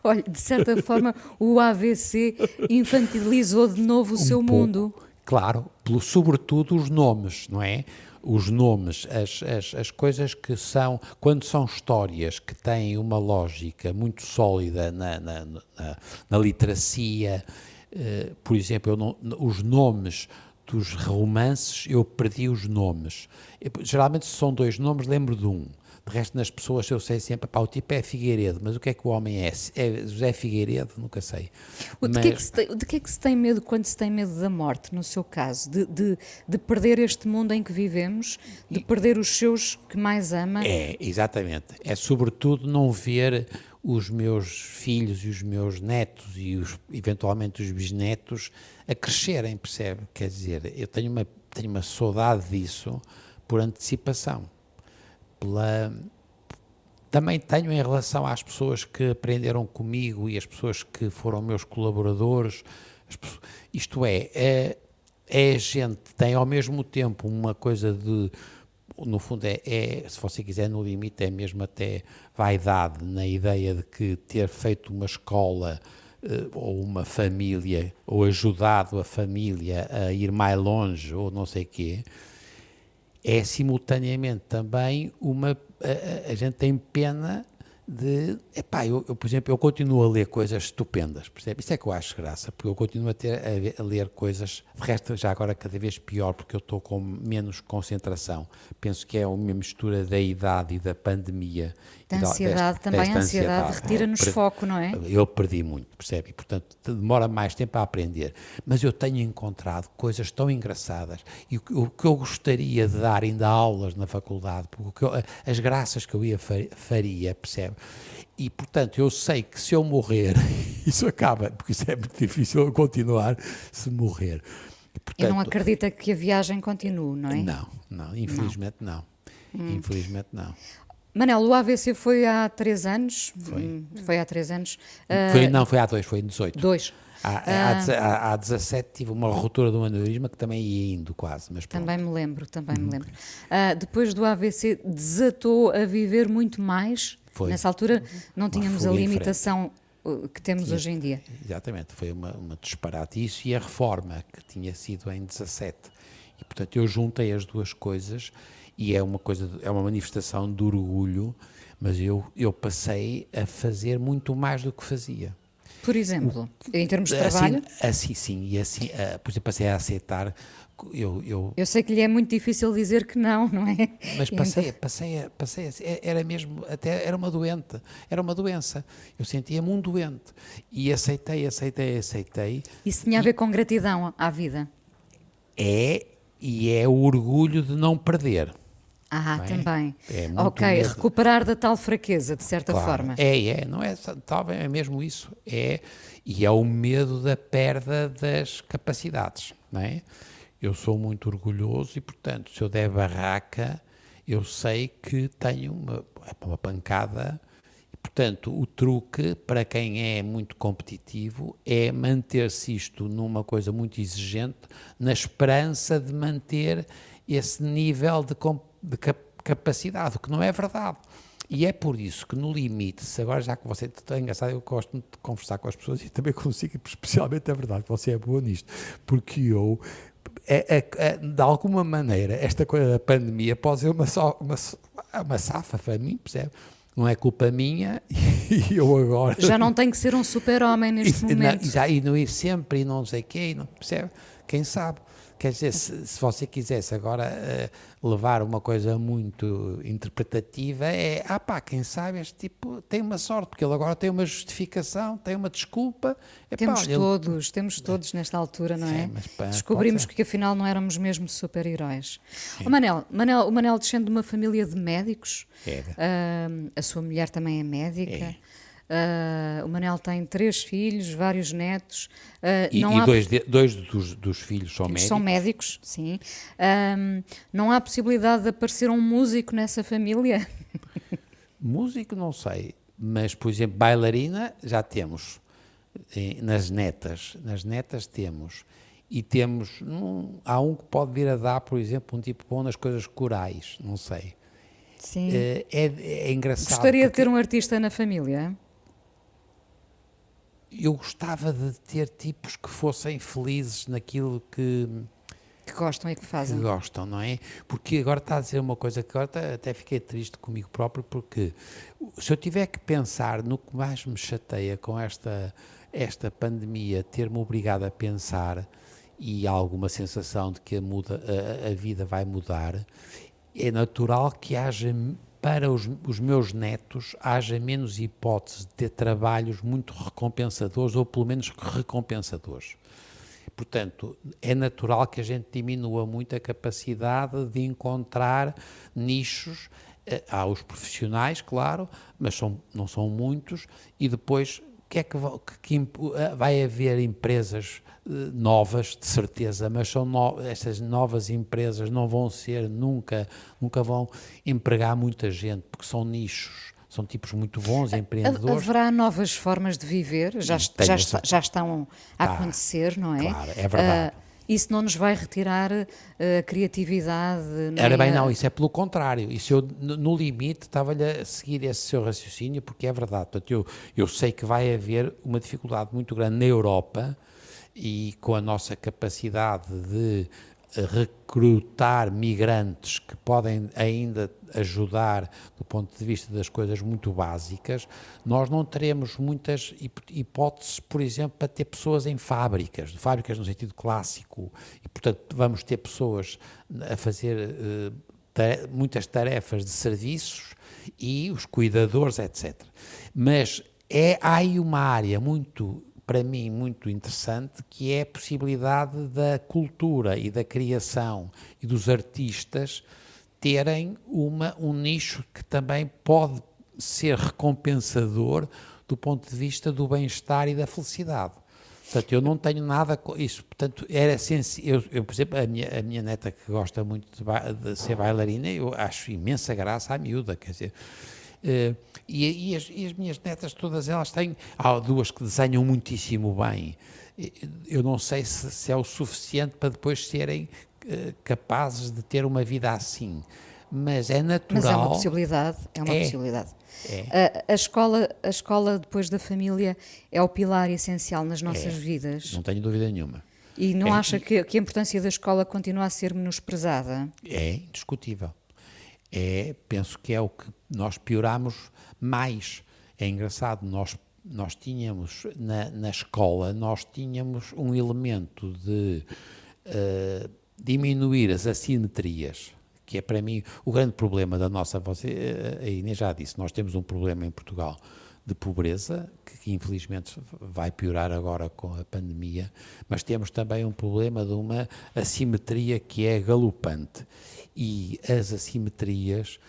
Speaker 1: Olha, de certa forma, o AVC infantilizou de novo o seu
Speaker 2: Um pouco.
Speaker 1: mundo.
Speaker 2: Claro, pelo, sobretudo os nomes, não é? Os nomes, as, as, as coisas que são, quando são histórias que têm uma lógica muito sólida na, na, na, na literacia, eh, por exemplo, não, os nomes dos romances, eu perdi os nomes. Eu, geralmente, se são dois nomes, lembro de um. De resto, nas pessoas, eu sei sempre, pá, o tipo é Figueiredo, mas o que é que o homem é? É José Figueiredo? Nunca sei.
Speaker 1: O- De que, é
Speaker 2: Mas-
Speaker 1: que se tem, de que é que se tem medo quando se tem medo da morte, no seu caso? De, de, de perder este mundo em que vivemos, de perder os seus que mais ama?
Speaker 2: É, exatamente. É sobretudo não ver os meus filhos e os meus netos e os, eventualmente os bisnetos a crescerem, percebe? Quer dizer, eu tenho uma, tenho uma saudade disso por antecipação. Pela, também tenho em relação às pessoas que aprenderam comigo e as pessoas que foram meus colaboradores. as pesso- isto é, é, é gente, tem ao mesmo tempo uma coisa de. No fundo, é, é, se você quiser, no limite, é mesmo até vaidade na ideia de que ter feito uma escola eh, ou uma família, ou ajudado a família a ir mais longe, ou não sei o quê, é simultaneamente também uma. A, a- gente tem pena de. Epá, eu, eu, por exemplo, eu continuo a ler coisas estupendas, percebe? Isso é que eu acho graça, porque eu continuo a, ter, a, a ler coisas, de resto, já agora cada vez pior, porque eu estou com menos concentração. Penso que é uma mistura da idade e da pandemia.
Speaker 1: Da
Speaker 2: da-
Speaker 1: ansiedade,
Speaker 2: desta-
Speaker 1: também a ansiedade
Speaker 2: ansiedade.
Speaker 1: retira-nos
Speaker 2: Per-
Speaker 1: foco, não é?
Speaker 2: eu perdi muito, percebe? E, portanto, demora mais tempo a aprender. Mas eu tenho encontrado coisas tão engraçadas e o que, eu gostaria de dar ainda aulas na faculdade, porque eu- as graças que eu ia fa- faria, percebe? E, portanto, eu sei que se eu morrer, isso acaba, porque isso é muito difícil eu continuar se morrer. E,
Speaker 1: E não
Speaker 2: portanto,
Speaker 1: acredita que a viagem continue, não é?
Speaker 2: Não, não, infelizmente não.
Speaker 1: Hum.
Speaker 2: Infelizmente não.
Speaker 1: Manel, o AVC foi há três anos?
Speaker 2: Foi.
Speaker 1: Hum, Foi há três anos.
Speaker 2: Foi,
Speaker 1: Ah,
Speaker 2: não, foi há dois, foi em 18.
Speaker 1: Dois.
Speaker 2: Há, há, há, há 17 tive uma ruptura do aneurisma que também ia indo quase, mas pronto.
Speaker 1: Também me lembro, também
Speaker 2: Uhum.
Speaker 1: me lembro. Ah, depois do AVC, desatou a viver muito mais?
Speaker 2: Foi.
Speaker 1: Nessa altura não tínhamos a limitação uh, que temos
Speaker 2: Tinha-
Speaker 1: hoje em dia.
Speaker 2: Exatamente, foi uma, uma disparate. Isso e a reforma, que tinha sido em 17. E, portanto, eu juntei as duas coisas e é uma coisa, é uma manifestação de orgulho, mas eu, eu passei a fazer muito mais do que fazia.
Speaker 1: Por exemplo, em termos de
Speaker 2: Assim,
Speaker 1: trabalho,
Speaker 2: assim sim, e assim, ah, por exemplo, passei a aceitar, eu, eu
Speaker 1: eu sei que lhe é muito difícil dizer que não, não é?
Speaker 2: Mas passei,
Speaker 1: então-
Speaker 2: passei, passei, é- era mesmo, até era uma doente, era uma doença. Eu sentia-me um doente e aceitei, aceitei, aceitei.
Speaker 1: Isso tinha a ver com gratidão à vida.
Speaker 2: É e é o orgulho de não perder.
Speaker 1: Ah,
Speaker 2: é?
Speaker 1: também.
Speaker 2: É
Speaker 1: ok,
Speaker 2: medo.
Speaker 1: recuperar da tal fraqueza, de certa
Speaker 2: claro.
Speaker 1: forma.
Speaker 2: É, é, não é, talvez é mesmo isso. É, e é o medo da perda das capacidades, não é? Eu sou muito orgulhoso e, portanto, se eu der barraca, eu sei que tenho uma, uma pancada. E, portanto, o truque para quem é muito competitivo é manter-se isto numa coisa muito exigente, na esperança de manter esse nível de, de capacidade, o que não é verdade. E é por isso que, no limite, se agora já que você está engraçado, eu gosto de conversar com as pessoas e também consigo, especialmente é verdade que você é boa nisto, porque eu é, é, é, de alguma maneira, esta coisa da pandemia pode ser uma, só, uma, uma safa para mim, percebe? Não é culpa minha e eu agora.
Speaker 1: Já não tem que ser um super-homem neste
Speaker 2: e,
Speaker 1: momento.
Speaker 2: Não, já, e não ir sempre e não sei o quê, não, percebe? Quem sabe? Quer dizer, se, se você quisesse agora uh, levar uma coisa muito interpretativa, é, ah pá, quem sabe este tipo tem uma sorte, porque ele agora tem uma justificação, tem uma desculpa.
Speaker 1: temos todos, temos todos nesta altura, não é?
Speaker 2: Sim, pá,
Speaker 1: Descobrimos que afinal não éramos mesmo super-heróis. Oh, Manel, Manel, o Manel descende de uma família de médicos,
Speaker 2: é.
Speaker 1: uh, a sua mulher também é médica.
Speaker 2: É.
Speaker 1: Uh, o Manel tem três filhos, vários netos.
Speaker 2: Uh, e, e dois, de, dois dos, dos, filhos são médicos?
Speaker 1: São médicos, sim. Um, não há possibilidade de aparecer um músico nessa família?
Speaker 2: músico, não sei. Mas, por exemplo, bailarina já temos. Nas netas. Nas netas temos. E temos. Há um que pode vir a dar, por exemplo, um tipo bom nas coisas corais. Não sei.
Speaker 1: Sim.
Speaker 2: Uh, é, é, engraçado.
Speaker 1: Gostaria porque... de ter um artista na família?
Speaker 2: Eu gostava de ter tipos que fossem felizes naquilo que
Speaker 1: que gostam e que fazem.
Speaker 2: Que gostam, não é? Porque agora está a dizer uma coisa que agora até fiquei triste comigo próprio, porque se eu tiver que pensar no que mais me chateia com esta, esta pandemia, ter-me obrigado a pensar e alguma sensação de que a, muda, a, a vida vai mudar, é natural que haja para os, os, meus netos haja menos hipótese de ter trabalhos muito recompensadores ou pelo menos recompensadores. Portanto, é natural que a gente diminua muito a capacidade de encontrar nichos. Eh, há os profissionais, claro, mas são, não são muitos, e depois que é que, eh, vai haver empresas novas, de certeza, mas são no, estas novas empresas não vão ser nunca, nunca vão empregar muita gente, porque são nichos, são tipos muito bons empreendedores.
Speaker 1: Haverá novas formas de viver, já, já, está, já estão a ah, acontecer, não é?
Speaker 2: Claro, é verdade. Uh,
Speaker 1: isso não nos vai retirar a criatividade.
Speaker 2: Era bem, não, isso é pelo contrário. Isso eu, no limite, estava-lhe a seguir esse seu raciocínio, porque é verdade. Portanto, eu, eu sei que vai haver uma dificuldade muito grande na Europa e com a nossa capacidade de recrutar migrantes que podem ainda ajudar do ponto de vista das coisas muito básicas, nós não teremos muitas hipóteses, por exemplo, para ter pessoas em fábricas, fábricas no sentido clássico, e portanto vamos ter pessoas a fazer uh, muitas tarefas de serviços e os cuidadores, etc. Mas é, há aí uma área muito para mim muito interessante, que é a possibilidade da cultura e da criação e dos artistas terem uma, um nicho que também pode ser recompensador do ponto de vista do bem-estar e da felicidade. Portanto, eu não tenho nada com isso. Portanto, era eu, eu, por exemplo, a minha, a minha neta que gosta muito de, de ser bailarina, eu acho imensa graça à miúda, quer dizer, e, e, as, e, as, minhas netas, todas elas têm. Há duas que desenham muitíssimo bem. Eu não sei se, se é o suficiente para depois serem uh, capazes de ter uma vida assim. Mas é natural. Mas é
Speaker 1: uma possibilidade. É uma é, possibilidade.
Speaker 2: É.
Speaker 1: A, a, escola, a escola depois da família é o pilar essencial nas nossas
Speaker 2: é,
Speaker 1: vidas.
Speaker 2: Não tenho dúvida nenhuma.
Speaker 1: E não
Speaker 2: é,
Speaker 1: acha que, que a importância da escola continua a ser menosprezada?
Speaker 2: É indiscutível é, penso que é o que nós pioramos mais. É engraçado, nós, nós tínhamos na, na escola, nós tínhamos um elemento de uh, diminuir as assimetrias, que é para mim o grande problema da nossa, você, a Inês já disse, nós temos um problema em Portugal de pobreza, que, que, infelizmente vai piorar agora com a pandemia, mas temos também um problema de uma assimetria que é galopante. E as assimetrias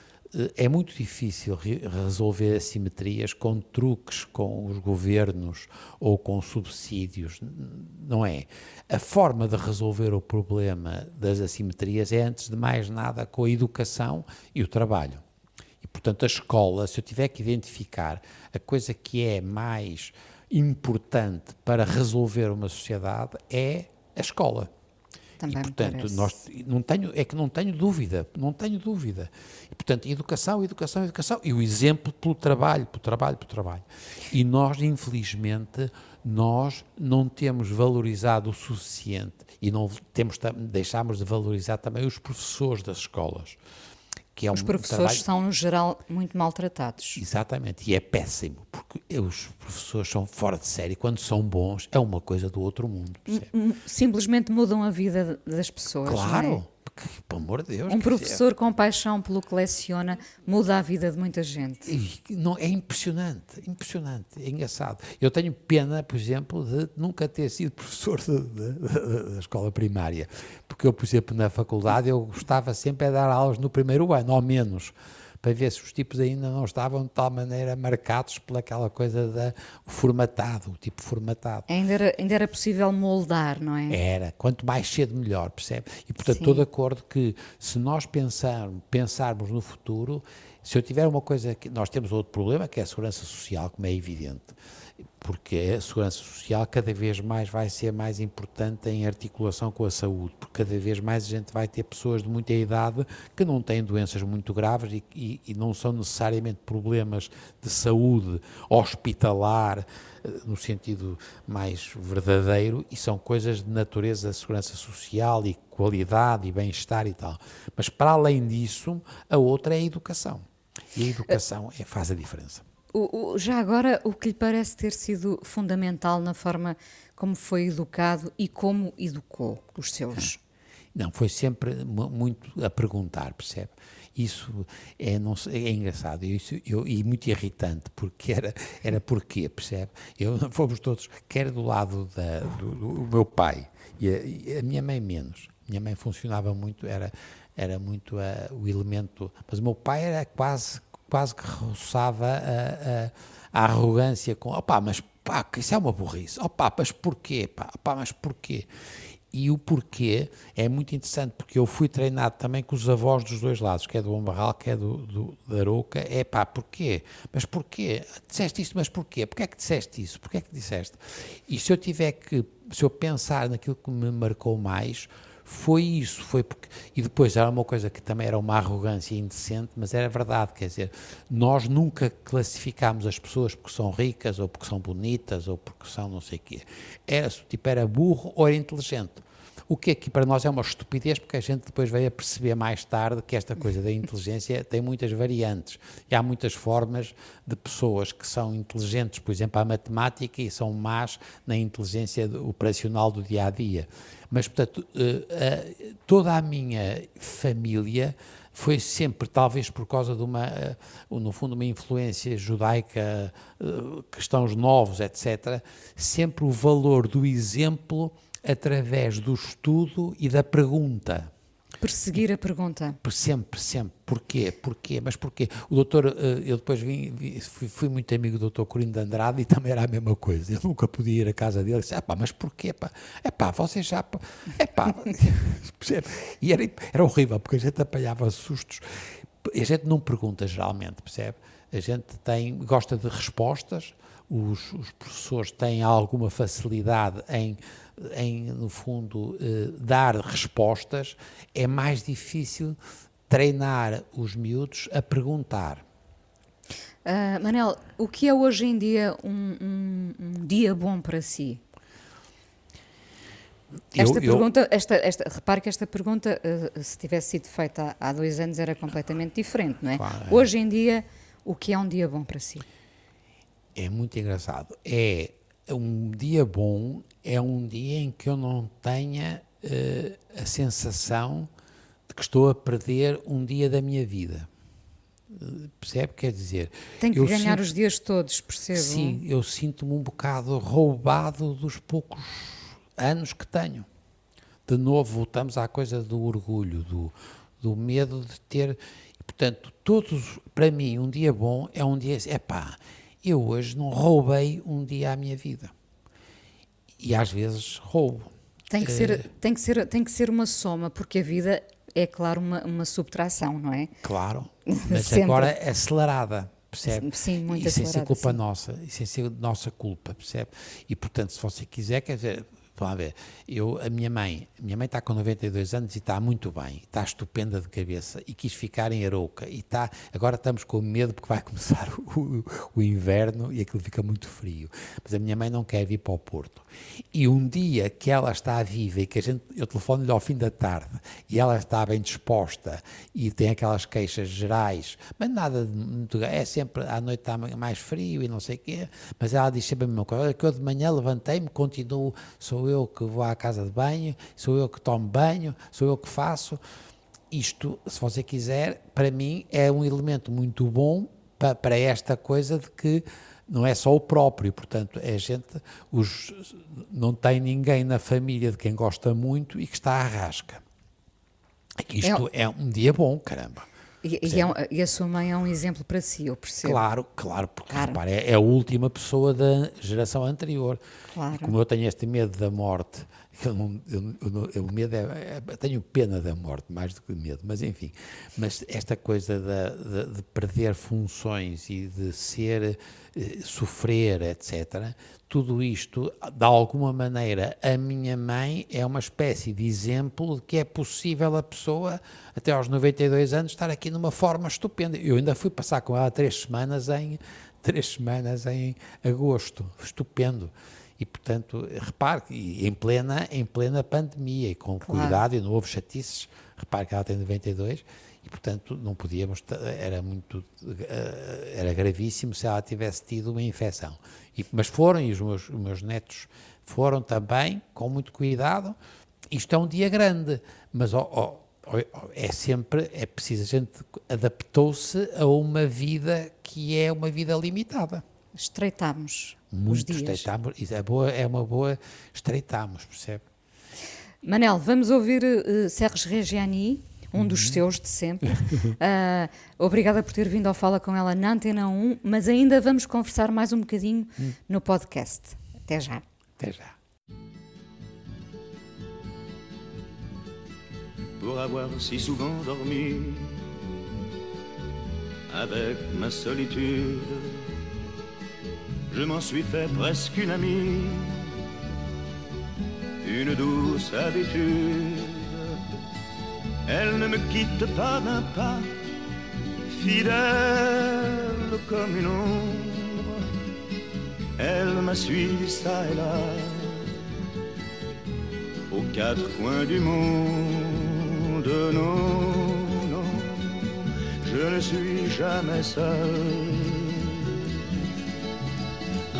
Speaker 2: é muito difícil resolver assimetrias com truques com os governos ou com subsídios, não é? A forma de resolver o problema das assimetrias é, antes de mais nada, com a educação e o trabalho. E, portanto, a escola, se eu tiver que identificar a coisa que é mais importante para resolver uma sociedade, é a escola.
Speaker 1: Também
Speaker 2: e, portanto, nós, não tenho, é que não tenho dúvida, não tenho dúvida. E, portanto, educação, educação, educação, e o exemplo pelo trabalho, pelo trabalho, pelo trabalho. E nós, infelizmente, nós não temos valorizado o suficiente e não temos, deixámos de valorizar também os professores das escolas.
Speaker 1: Que é os um professores trabalho... são, no geral, muito maltratados.
Speaker 2: Exatamente, e é péssimo, porque os professores são fora de série. Quando são bons, é uma coisa do outro mundo. Percebe?
Speaker 1: Simplesmente mudam a vida das pessoas.
Speaker 2: Claro, pelo amor de Deus.
Speaker 1: Um professor dizer, com paixão pelo que leciona muda a vida de muita gente.
Speaker 2: Não, é impressionante, impressionante, é engraçado. Eu tenho pena, por exemplo, de nunca ter sido professor da escola primária, porque eu, por exemplo, na faculdade eu gostava sempre de dar aulas no primeiro ano, ao menos para ver se os tipos ainda não estavam de tal maneira marcados pelaquela coisa da o formatado, o tipo formatado.
Speaker 1: Ainda era, ainda era possível moldar, não é?
Speaker 2: Era, quanto mais cedo melhor, percebe? E portanto estou de acordo que se nós pensarmos, pensarmos no futuro, se eu tiver uma coisa que nós temos outro problema que é a segurança social, como é evidente porque a segurança social cada vez mais vai ser mais importante em articulação com a saúde, porque cada vez mais a gente vai ter pessoas de muita idade que não têm doenças muito graves e, e, e não são necessariamente problemas de saúde hospitalar, eh, no sentido mais verdadeiro, e são coisas de natureza da segurança social e qualidade e bem-estar e tal. Mas para além disso, a outra é a educação. E a educação é, faz a diferença.
Speaker 1: O, o, já agora, o que lhe parece ter sido fundamental na forma como foi educado e como educou os seus?
Speaker 2: Não, foi sempre muito a perguntar, percebe? Isso é, não, é engraçado isso, eu, e muito irritante, porque era, era porquê, percebe? Eu, fomos todos, quer do lado da, do, do meu pai, e a, e a, minha mãe menos. Minha mãe funcionava muito, era, era muito uh, o elemento, mas o meu pai era quase quase que roçava a, a, a arrogância com, opá, mas pá, isso é uma burrice, opá, mas porquê, pá, opá, mas porquê? E o porquê é muito interessante, porque eu fui treinado também com os avós dos dois lados, que é do Bom Barral, que é do, do, da Arouca, é pá, porquê? Mas porquê? Disseste isto, mas porquê? Porquê é que disseste isso? Porquê é que disseste? E se eu tiver que, se eu pensar naquilo que me marcou mais, foi isso, foi porque. E depois era uma coisa que também era uma arrogância indecente, mas era verdade, quer dizer, nós nunca classificámos as pessoas porque são ricas, ou porque são bonitas, ou porque são não sei o quê. Era, tipo, era burro ou era inteligente. O que aqui para nós é uma estupidez, porque a gente depois veio a perceber mais tarde que esta coisa da inteligência tem muitas variantes. E há muitas formas de pessoas que são inteligentes, por exemplo, à matemática, e são más na inteligência operacional do dia a dia. Mas, portanto, uh, toda a minha família foi sempre, talvez por causa de uma, uh, no fundo, uma influência judaica, cristãos novos, etc., sempre o valor do exemplo através do estudo e da pergunta.
Speaker 1: Perseguir a pergunta.
Speaker 2: Sempre, sempre. Porquê? Porquê? Mas porquê? O doutor, eh, eu depois vim, fui, fui, muito amigo do doutor Corino de Andrade e também era a mesma coisa. Eu nunca podia ir à casa dele e disse, pá, mas porquê? Pá? É pá, você já... É pá... e era, era horrível, porque a gente apanhava sustos. A gente não pergunta geralmente, percebe? A gente tem, gosta de respostas, os, os professores têm alguma facilidade em em, no fundo, eh, dar respostas, é mais difícil treinar os miúdos a perguntar.
Speaker 1: Uh, Manel, o que é hoje em dia um, um, um dia bom para si? Esta eu, pergunta, eu... esta, esta, repare que esta pergunta, uh, se tivesse sido feita há, há, dois anos, era completamente diferente, não é? Claro. Hoje em dia, o que é um dia bom para si?
Speaker 2: É muito engraçado. É um dia bom é um dia em que eu não tenha uh, a sensação de que estou a perder um dia da minha vida. Percebe? Quer dizer.
Speaker 1: Tem que ganhar sinto, os dias todos, percebo.
Speaker 2: Sim, eu sinto-me um bocado roubado dos poucos anos que tenho. De novo, voltamos à coisa do orgulho, do, do medo de ter. Portanto, todos, para mim, um dia bom é um dia. É pá, eu hoje não roubei um dia à minha vida. E às vezes roubo.
Speaker 1: Tem que, ser, uh, tem, que ser, tem que ser uma soma, porque a vida é, claro, uma, uma subtração, não é?
Speaker 2: Claro, mas agora é acelerada, percebe?
Speaker 1: Sim, muito
Speaker 2: e sem
Speaker 1: ser
Speaker 2: culpa
Speaker 1: sim.
Speaker 2: nossa, e sem ser nossa culpa, percebe? E, portanto, se você quiser, quer dizer, Vamos ver, eu, a minha mãe, a minha mãe está com 92 anos e está muito bem, está estupenda de cabeça e quis ficar em Arouca e está, agora estamos com medo porque vai começar o, o, inverno e aquilo fica muito frio, mas a minha mãe não quer vir para o Porto. E um dia que ela está viva e que a gente, eu telefono-lhe ao fim da tarde e ela está bem disposta e tem aquelas queixas gerais, mas nada de muito, é sempre, à noite está mais frio e não sei o quê, mas ela diz sempre a mesma coisa, que eu de manhã levantei-me, continuo, sou sou eu que vou à casa de banho, sou eu que tomo banho, sou eu que faço. Isto, se você quiser, para mim é um elemento muito bom para, para esta coisa de que não é só o próprio, portanto, é gente, os, não tem ninguém na família de quem gosta muito e que está à rasca. Isto é, é um dia bom, caramba.
Speaker 1: E, e, é, e, a sua mãe é um exemplo para si, eu percebo.
Speaker 2: Claro, claro, porque claro. Repara, é, é, a última pessoa da geração anterior. Claro. E como eu tenho este medo da morte, eu, eu, eu, medo é, é, tenho pena da morte, mais do que medo, mas enfim. Mas esta coisa de, de perder funções e de ser, eh, sofrer, etc., tudo isto, de alguma maneira, a minha mãe é uma espécie de exemplo de que é possível a pessoa, até aos 92 anos, estar aqui numa forma estupenda. Eu ainda fui passar com ela três semanas em, três semanas em agosto, estupendo. E, portanto, repare, em plena, em plena pandemia e com claro. cuidado e não houve chatices, repare que ela tem 92 e, portanto, não podíamos, era muito, eh, era gravíssimo se ela tivesse tido uma infecção. E, mas foram, e os meus, os meus netos foram também, com muito cuidado. Isto é um dia grande, mas oh, oh, oh, é sempre, é preciso, a gente adaptou-se a uma vida que é uma vida limitada.
Speaker 1: Estreitamos
Speaker 2: muito
Speaker 1: os dias.
Speaker 2: Estreitamos, isso é, boa, é uma boa, estreitamos, percebe?
Speaker 1: Manel, vamos ouvir uh, Serres Reggiani, um dos uhum. seus de sempre. Uh, obrigada por ter vindo ao Fala com ela na Antena 1, mas ainda vamos conversar mais um bocadinho uhum. no podcast. Até já.
Speaker 2: Até já.
Speaker 4: Pour avoir si souvent dormi avec ma solitude, je m'en suis fait presque une amie, une douce habitude Elle ne me quitte pas d'un pas, fidèle comme une ombre. Elle m'a suivi ça et là, aux quatre coins du monde. Non, non, je ne suis jamais seul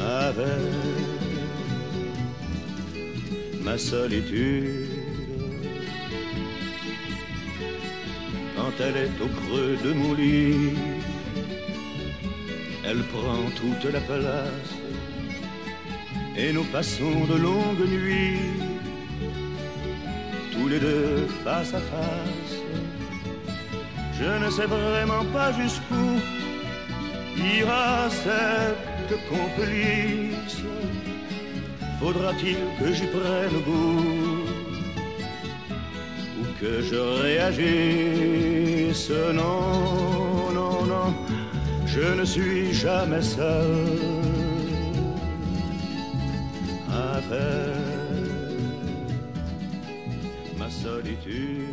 Speaker 4: avec ma solitude. quand elle est au creux de mon lit. Elle prend toute la place et nous passons de longues nuits, tous les deux face à face. Je ne sais vraiment pas jusqu'où ira cette complice. Faudra-t-il que j'y prenne goût que je réagisse. Non, non, non, je ne suis jamais seul avec ma solitude.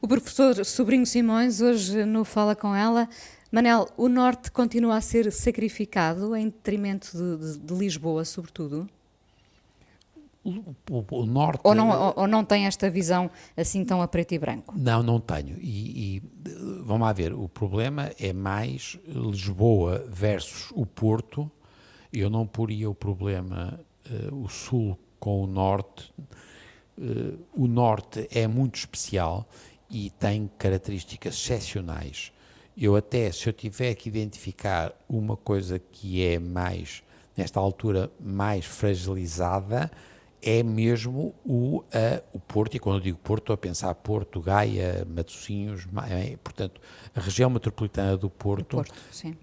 Speaker 1: O professor Sobrinho Simões hoje no Fala Com Ela. Manel, o Norte continua a ser sacrificado em detrimento de, de, de Lisboa, sobretudo?
Speaker 2: o, o, norte.
Speaker 1: Ou não, ou, ou, não tem esta visão assim tão a preto e branco?
Speaker 2: Não, não tenho. E, e vamos lá ver, o problema é mais Lisboa versus o Porto. Eu não poria o problema uh, o sul com o norte. Uh, o norte é muito especial e tem características excepcionais. Eu até, se eu tiver que identificar uma coisa que é mais, nesta altura, mais fragilizada, é mesmo o, uh, o Porto, e quando eu digo Porto, estou a pensar Porto, Gaia, Matosinhos, é, portanto, a região metropolitana do Porto.
Speaker 1: Porto sim.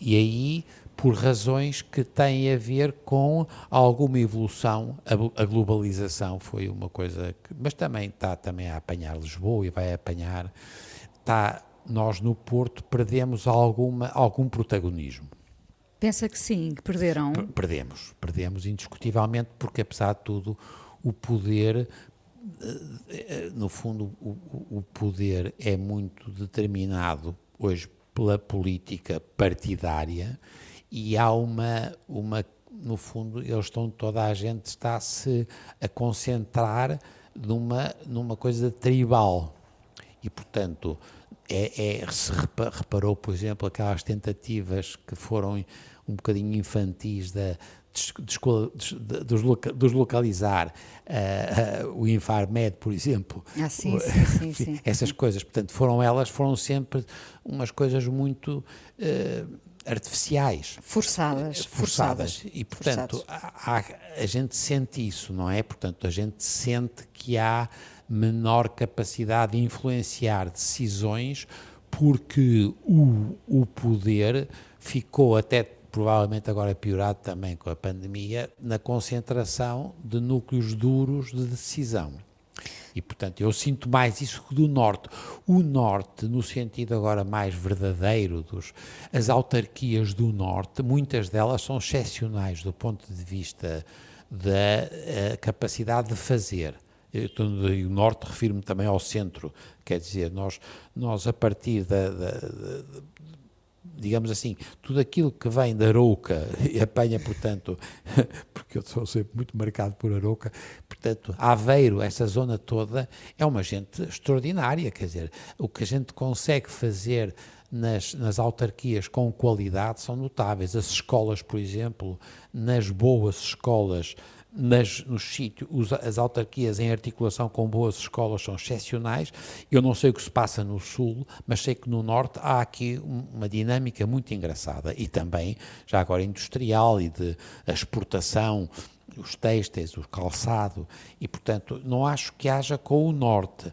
Speaker 2: E aí, por razões que têm a ver com alguma evolução, a, a globalização foi uma coisa que, mas também está também a apanhar Lisboa e vai apanhar, está, nós no Porto perdemos alguma, algum protagonismo.
Speaker 1: Pensa que sim, que perderam?
Speaker 2: Perdemos, perdemos indiscutivelmente, porque apesar de tudo, o poder, eh, eh, no fundo, o, o poder é muito determinado hoje pela política partidária e há uma, uma no fundo, eles estão, toda a gente está-se a concentrar numa, numa coisa tribal. E, portanto, é, é, se reparou, por exemplo, aquelas tentativas que foram um bocadinho infantis da, deslocalizar uh, uh, o Infarmed, por exemplo.
Speaker 1: Ah, sim, sim, sim,
Speaker 2: Essas coisas, portanto, foram elas, foram sempre umas coisas muito uh, artificiais.
Speaker 1: Forçadas.
Speaker 2: Forçadas. E, portanto, há, há, a gente sente isso, não é? Portanto, a gente sente que há menor capacidade de influenciar decisões porque o, o poder ficou até provavelmente agora piorado também com a pandemia, na concentração de núcleos duros de decisão. E, portanto, eu sinto mais isso que do Norte. O Norte, no sentido agora mais verdadeiro, dos, as autarquias do Norte, muitas delas são excepcionais do ponto de vista da eh, capacidade de fazer. Eu, no Norte refiro-me também ao centro, quer dizer, nós, nós a partir da, da, da digamos assim, tudo aquilo que vem da Arouca e apanha, portanto, porque eu sou sempre muito marcado por Arouca, portanto, Aveiro, essa zona toda, é uma gente extraordinária, quer dizer, o que a gente consegue fazer nas, nas autarquias com qualidade são notáveis. As escolas, por exemplo, nas boas escolas nas, nos sítios, as autarquias em articulação com boas escolas são excepcionais. Eu não sei o que se passa no Sul, mas sei que no Norte há aqui uma dinâmica muito engraçada e também, já agora, industrial e de exportação, os têxteis, o calçado, e portanto não acho que haja com o Norte.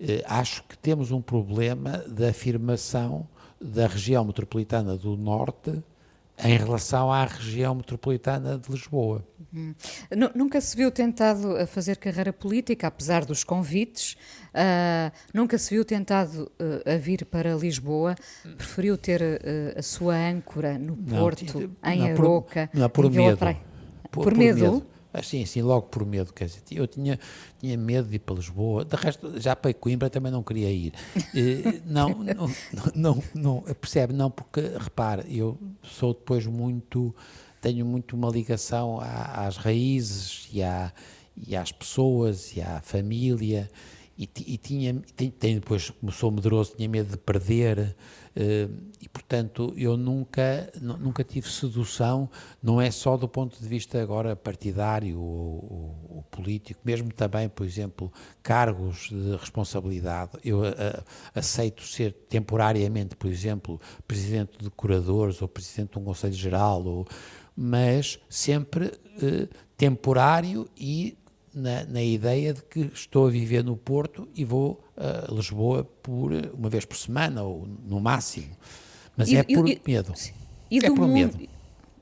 Speaker 2: Eh, acho que temos um problema da afirmação da região metropolitana do Norte em relação à região metropolitana de Lisboa.
Speaker 1: Hum. Nunca se viu tentado a fazer carreira política, apesar dos convites, uh, nunca se viu tentado uh, a vir para Lisboa, preferiu ter uh, a sua âncora no Porto, não, em não, Aroca,
Speaker 2: por, não, por medo.
Speaker 1: Por, por, medo? Medo.
Speaker 2: Sim, sim, logo por medo, quer dizer, eu tinha, tinha medo de ir para Lisboa, de resto, já para Coimbra também não queria ir. não, não, não, não, percebe, não, porque, repare, eu sou depois muito, tenho muito uma ligação às raízes e, à, e às pessoas e à família, e, tinha, tem, depois, como sou medroso, tinha medo de perder, eh, e portanto eu nunca, nunca tive sedução, não é só do ponto de vista agora partidário ou, ou político, mesmo também, por exemplo, cargos de responsabilidade. Eu a, a, aceito ser temporariamente, por exemplo, presidente de curadores ou presidente de um conselho geral, ou, mas sempre eh, temporário e na, na, ideia de que estou a viver no Porto e vou a Lisboa por uma vez por semana ou no máximo. Mas e, é por e, medo.
Speaker 1: E
Speaker 2: é
Speaker 1: do por mundo, medo.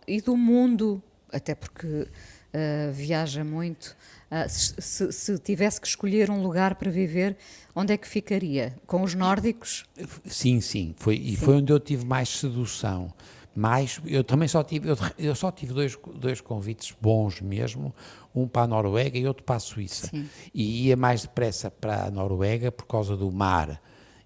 Speaker 1: E do mundo, até porque uh, viaja muito, uh, se, se, se, tivesse que escolher um lugar para viver, onde é que ficaria? Com os nórdicos?
Speaker 2: Sim, sim. Foi, sim. E foi onde eu tive mais sedução mais eu também só tive eu, eu, só tive dois, dois convites bons mesmo um para a Noruega e outro para a Suíça. Sim. e ia mais depressa para a Noruega por causa do mar.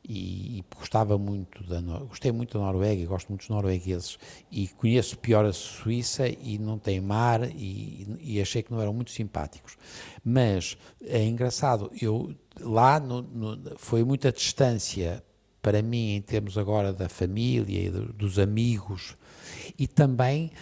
Speaker 2: E, e gostava muito da gostei muito da Noruega e gosto muito dos noruegueses. E conheço pior a Suíça e não tem mar e, e achei que não eram muito simpáticos. Mas é engraçado eu lá no, no, foi muita distância para mim, em termos agora da família e dos amigos, e também,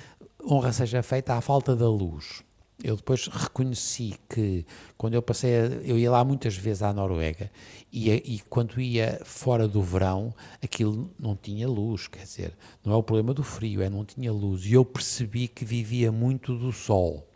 Speaker 2: honra seja feita, à falta da luz. Eu depois reconheci que quando eu passei, a, eu ia lá muitas vezes à Noruega e, e, quando ia fora do verão, aquilo não tinha luz, quer dizer, não é o problema do frio, é não tinha luz. E eu percebi que vivia muito do sol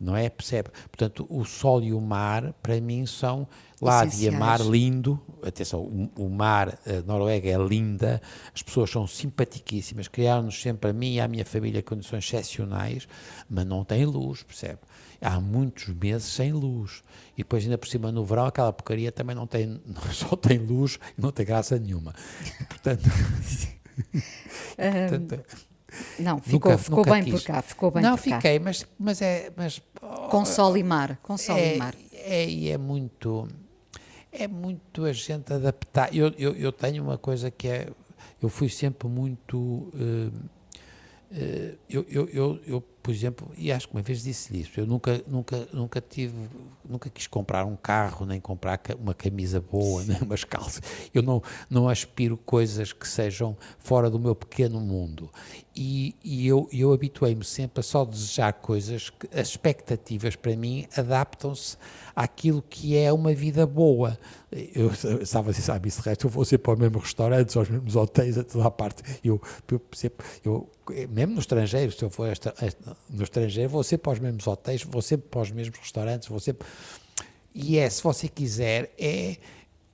Speaker 2: não é? Percebe? Portanto, o sol e o mar, para mim, são. Lá havia mar lindo, atenção, o, o, mar, a Noruega é linda, as pessoas são simpaticíssimas, criaram-nos sempre a mim e à minha família condições excepcionais, mas não tem luz, percebe? Há muitos meses sem luz. E depois, ainda por cima, no verão, aquela porcaria também não tem, só tem luz e não tem graça nenhuma. Portanto.
Speaker 1: portanto não, ficou, nunca, ficou nunca bem quis. por cá, ficou bem
Speaker 2: Não,
Speaker 1: fiquei,
Speaker 2: cá. mas, mas é... Mas,
Speaker 1: com sol e mar, com sol
Speaker 2: é,
Speaker 1: e mar.
Speaker 2: É, e é muito... É muito a gente adaptar. Eu, eu, eu tenho uma coisa que é... Eu fui sempre muito... Uh, uh, eu, eu, eu, eu por exemplo, e acho que uma vez disse isso, eu nunca, nunca, nunca tive, nunca quis comprar um carro, nem comprar uma camisa boa, nem umas calças. Eu não, não aspiro coisas que sejam fora do meu pequeno mundo. E, e eu, eu habituei-me sempre a só desejar coisas que as expectativas para mim adaptam-se àquilo que é uma vida boa. Eu estava assim, sabe, isso resto, eu vou ser para os mesmos restaurantes, aos mesmos hotéis, a toda a parte. Eu, eu, eu, mesmo no estrangeiro, se eu for esta, esta, no estrangeiro, vou sempre para os mesmos hotéis, vou sempre para os mesmos restaurantes, sempre. E é, se você quiser, é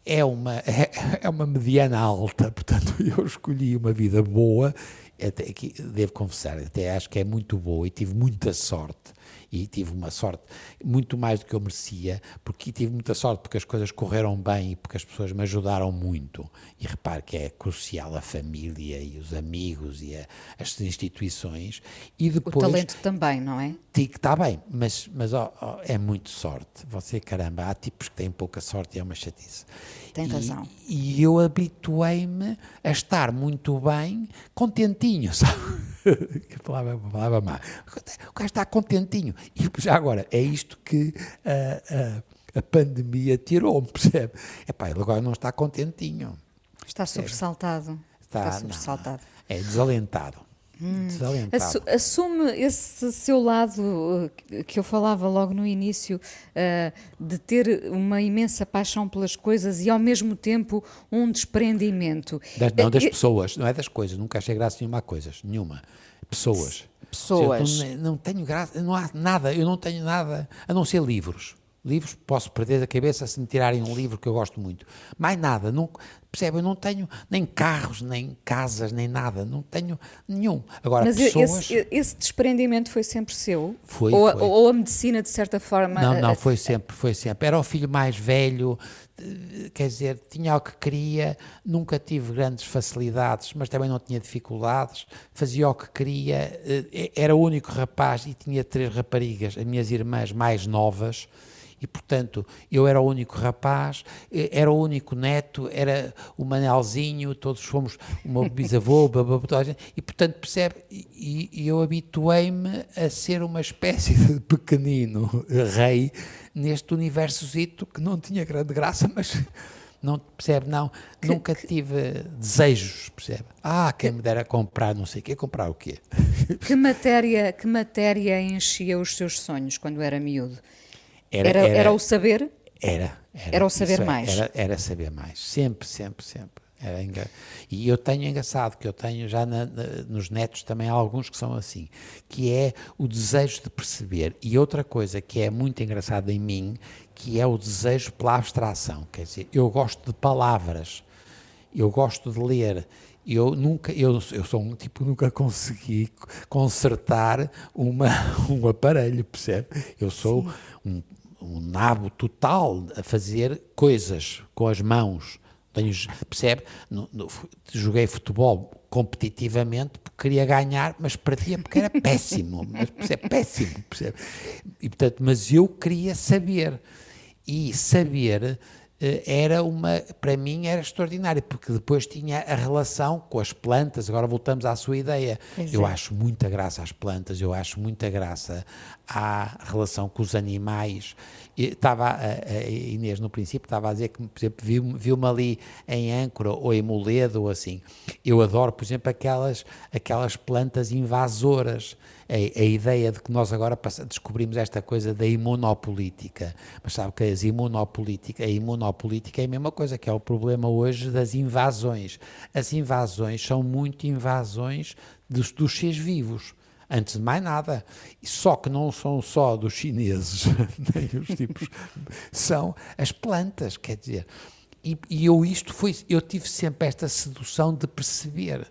Speaker 2: é uma, é, é, uma mediana alta, portanto eu escolhi uma vida boa, até, devo confessar, até acho que é muito boa e tive muita sorte e tive uma sorte muito mais do que eu merecia, porque tive muita sorte porque as coisas correram bem e porque as pessoas me ajudaram muito. E repare que é crucial a família e os amigos e a, as instituições. E depois,
Speaker 1: o talento também, não é?
Speaker 2: Está bem, mas, mas oh, oh, é muito sorte. Você, caramba, há tipos que têm pouca sorte e é uma chatice.
Speaker 1: Tem
Speaker 2: e,
Speaker 1: razão.
Speaker 2: E eu habituei-me a estar muito bem, contentinho, sabe? que palavra, palavra má. O gajo está contentinho. E já agora, é isto que a, a, a pandemia tirou-me, percebe? Epá, ele agora não está contentinho.
Speaker 1: Está sobressaltado. Está, está sobressaltado.
Speaker 2: Não, é desalentado. Hum.
Speaker 1: Assume esse seu lado eh, que eu falava logo no início, uh, de ter uma imensa paixão pelas coisas e ao mesmo tempo um desprendimento.
Speaker 2: Das, não das pessoas, não é das coisas, nunca achei graça nenhuma a coisas, nenhuma. Pessoas.
Speaker 1: Pessoas.
Speaker 2: Não, não tenho graça, não há nada, eu não tenho nada a não ser livros. Livros, posso perder a cabeça se me tirarem um livro que eu gosto muito. Mais nada, não, percebe? Eu não tenho nem carros, nem casas, nem nada, não tenho nenhum. Agora,
Speaker 1: Mas
Speaker 2: pessoas...
Speaker 1: esse, esse desprendimento foi sempre seu?
Speaker 2: Foi
Speaker 1: ou,
Speaker 2: foi,
Speaker 1: ou, a medicina, de certa forma...
Speaker 2: Não, não, foi sempre, foi sempre. Era o filho mais velho, quer dizer, tinha o que queria, nunca tive grandes facilidades, mas também não tinha dificuldades, fazia o que queria, eh, era o único rapaz e tinha três raparigas, as minhas irmãs mais novas, e, portanto, eu era o único rapaz, era o único neto, era o Manelzinho, todos fomos o meu bisavô, e, portanto, percebe? E, e eu habituei-me a ser uma espécie de pequenino rei neste universozito que não tinha grande graça, mas não percebe, não, que, nunca tive desejos, percebe? Ah, quem me dera comprar, não sei o quê, comprar o quê?
Speaker 1: Que matéria, que matéria enchia os seus sonhos quando era miúdo? Era, era, era, era o saber?
Speaker 2: Era.
Speaker 1: Era, era o saber mais?
Speaker 2: Era, era saber mais. Sempre, sempre, sempre. Era enga... E eu tenho engraçado, que eu tenho já na, na, nos netos também alguns que são assim, que é o desejo de perceber. E outra coisa que é muito engraçada em mim, que é o desejo pela abstração. Quer dizer, eu gosto de palavras, eu gosto de ler, eu nunca, eu, eu sou um tipo nunca consegui consertar uma, um aparelho, percebe? Eu sou um, um nabo total a fazer coisas com as mãos. Tenho, percebe? No, no, joguei futebol competitivamente porque queria ganhar, mas perdia porque era péssimo. mas, percebe? Péssimo, percebe? E, portanto, mas eu queria saber. E saber era uma, para mim era extraordinário, porque depois tinha a relação com as plantas, agora voltamos à sua ideia.
Speaker 1: Pois
Speaker 2: eu
Speaker 1: é.
Speaker 2: acho muita graça às plantas, eu acho muita graça à relação com os animais. Estava a, a Inês no princípio estava a dizer que, por exemplo, viu- viu-me ali em Âncora ou em Moledo ou assim. Eu adoro, por exemplo, aquelas, aquelas plantas invasoras. A, a ideia de que nós agora descobrimos esta coisa da imunopolítica. Mas sabe que as imunopolítica, a imunopolítica é a mesma coisa, que é o problema hoje das invasões. As invasões são muito invasões dos, dos seres vivos. Antes de mais nada. Só que não são só dos chineses, nem os tipos, são as plantas, quer dizer. E, e eu isto foi, eu tive sempre esta sedução de perceber.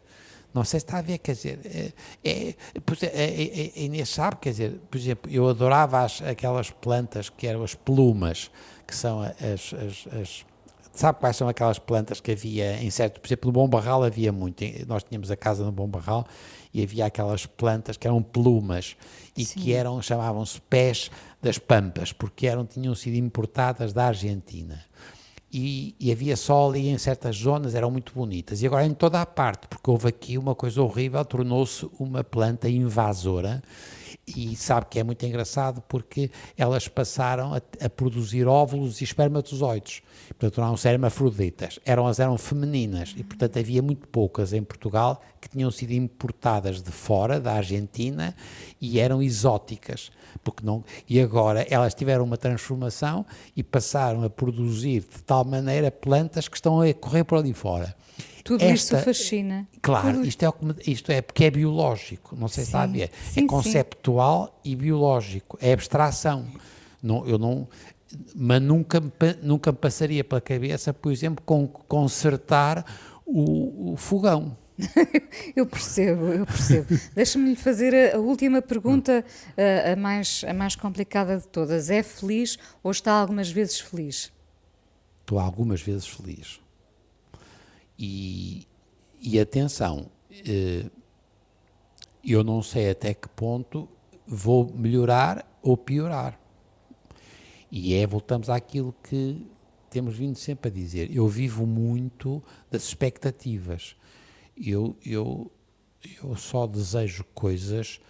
Speaker 2: Não sei se está a ver, quer dizer, é, é, é, é, Inês sabe, quer dizer, por exemplo, eu adorava as, aquelas plantas que eram as plumas, que são as, as, as Sabe quais são aquelas plantas que havia em certo, por exemplo, no Bom Barral havia muito, nós tínhamos a casa no Bom Barral e havia aquelas plantas que eram plumas e que eram, chamavam-se pés das pampas, porque eram, tinham sido importadas da Argentina. E, e havia só ali em certas zonas, eram muito bonitas. E agora em toda a parte, porque houve aqui uma coisa horrível, tornou-se uma planta invasora. E sabe que é muito engraçado porque elas passaram a, a produzir óvulos e espermatozoides. Portanto, não eram hermafroditas, eram, elas eram femininas. E, portanto, havia muito poucas em Portugal que tinham sido importadas de fora, da Argentina, e eram exóticas. Porque não, e agora elas tiveram uma transformação e passaram a produzir de tal maneira plantas que estão a correr por ali fora.
Speaker 1: Tudo isto fascina.
Speaker 2: Claro,
Speaker 1: Tudo-
Speaker 2: isto é, isto é porque é biológico, não sei se a
Speaker 1: Sim,
Speaker 2: ver.
Speaker 1: sim,
Speaker 2: é conceptual e biológico, é abstração. Não, eu não, mas nunca, nunca me passaria pela cabeça, por exemplo, com, consertar o, o fogão.
Speaker 1: Eu percebo, eu percebo. Deixa-me lhe fazer a, a última pergunta, a, a mais, a mais complicada de todas. É feliz ou está algumas vezes feliz?
Speaker 2: Estou algumas vezes feliz. E, e atenção, eh, eu não sei até que ponto vou melhorar ou piorar. E é, voltamos àquilo que temos vindo sempre a dizer. Eu vivo muito das expectativas. Eu, eu, eu só desejo coisas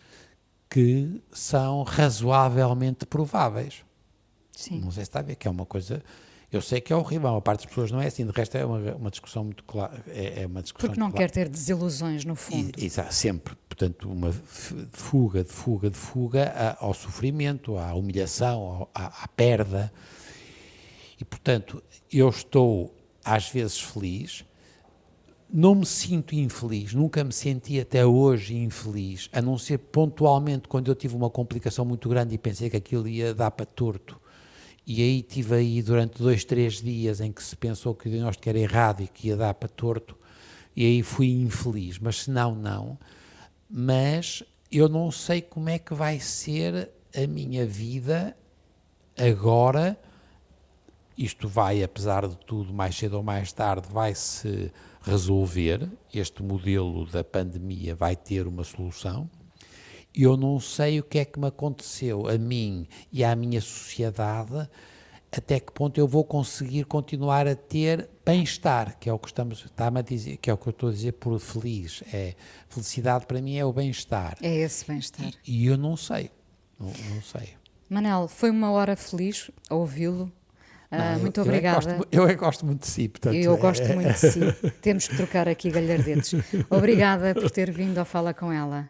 Speaker 2: que são razoavelmente prováveis.
Speaker 1: Sim.
Speaker 2: Não sei se está a ver, que é uma coisa. Eu sei que é horrível, a parte das pessoas não é assim, de resto é uma, uma discussão muito clara. É, é uma discussão
Speaker 1: Porque não quer ter desilusões, no fundo.
Speaker 2: E, e sempre, portanto, uma fuga, de fuga, de fuga ao sofrimento, à humilhação, à, à perda. E, portanto, eu estou às vezes feliz, não me sinto infeliz, nunca me senti até hoje infeliz, a não ser pontualmente quando eu tive uma complicação muito grande e pensei que aquilo ia dar para torto. E aí tive aí durante dois, três dias em que se pensou que o diagnóstico era errado e que ia dar para torto, e aí fui infeliz, mas se não, não. Mas eu não sei como é que vai ser a minha vida agora. Isto vai, apesar de tudo, mais cedo ou mais tarde, vai se resolver. Este modelo da pandemia vai ter uma solução. Eu não sei o que é que me aconteceu a mim e à minha sociedade, até que ponto eu vou conseguir continuar a ter bem-estar, que é o que estamos está a dizer, que é o que eu estou a dizer por feliz. É felicidade para mim é o bem-estar.
Speaker 1: É esse bem-estar.
Speaker 2: E eu não sei, não, não sei.
Speaker 1: Manel, foi uma hora feliz a ouvi-lo. Ah,
Speaker 2: eu-
Speaker 1: muito
Speaker 2: eu é
Speaker 1: obrigada.
Speaker 2: gosto- Eu é gosto muito de si, portanto.
Speaker 1: Eu
Speaker 2: é-
Speaker 1: gosto muito de si. Temos que trocar aqui galhardetes. Obrigada por ter vindo ao Fala com ela.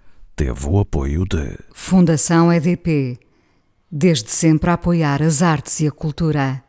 Speaker 5: teve o apoio de
Speaker 1: Fundação EDP. Desde sempre a apoiar as artes e a cultura.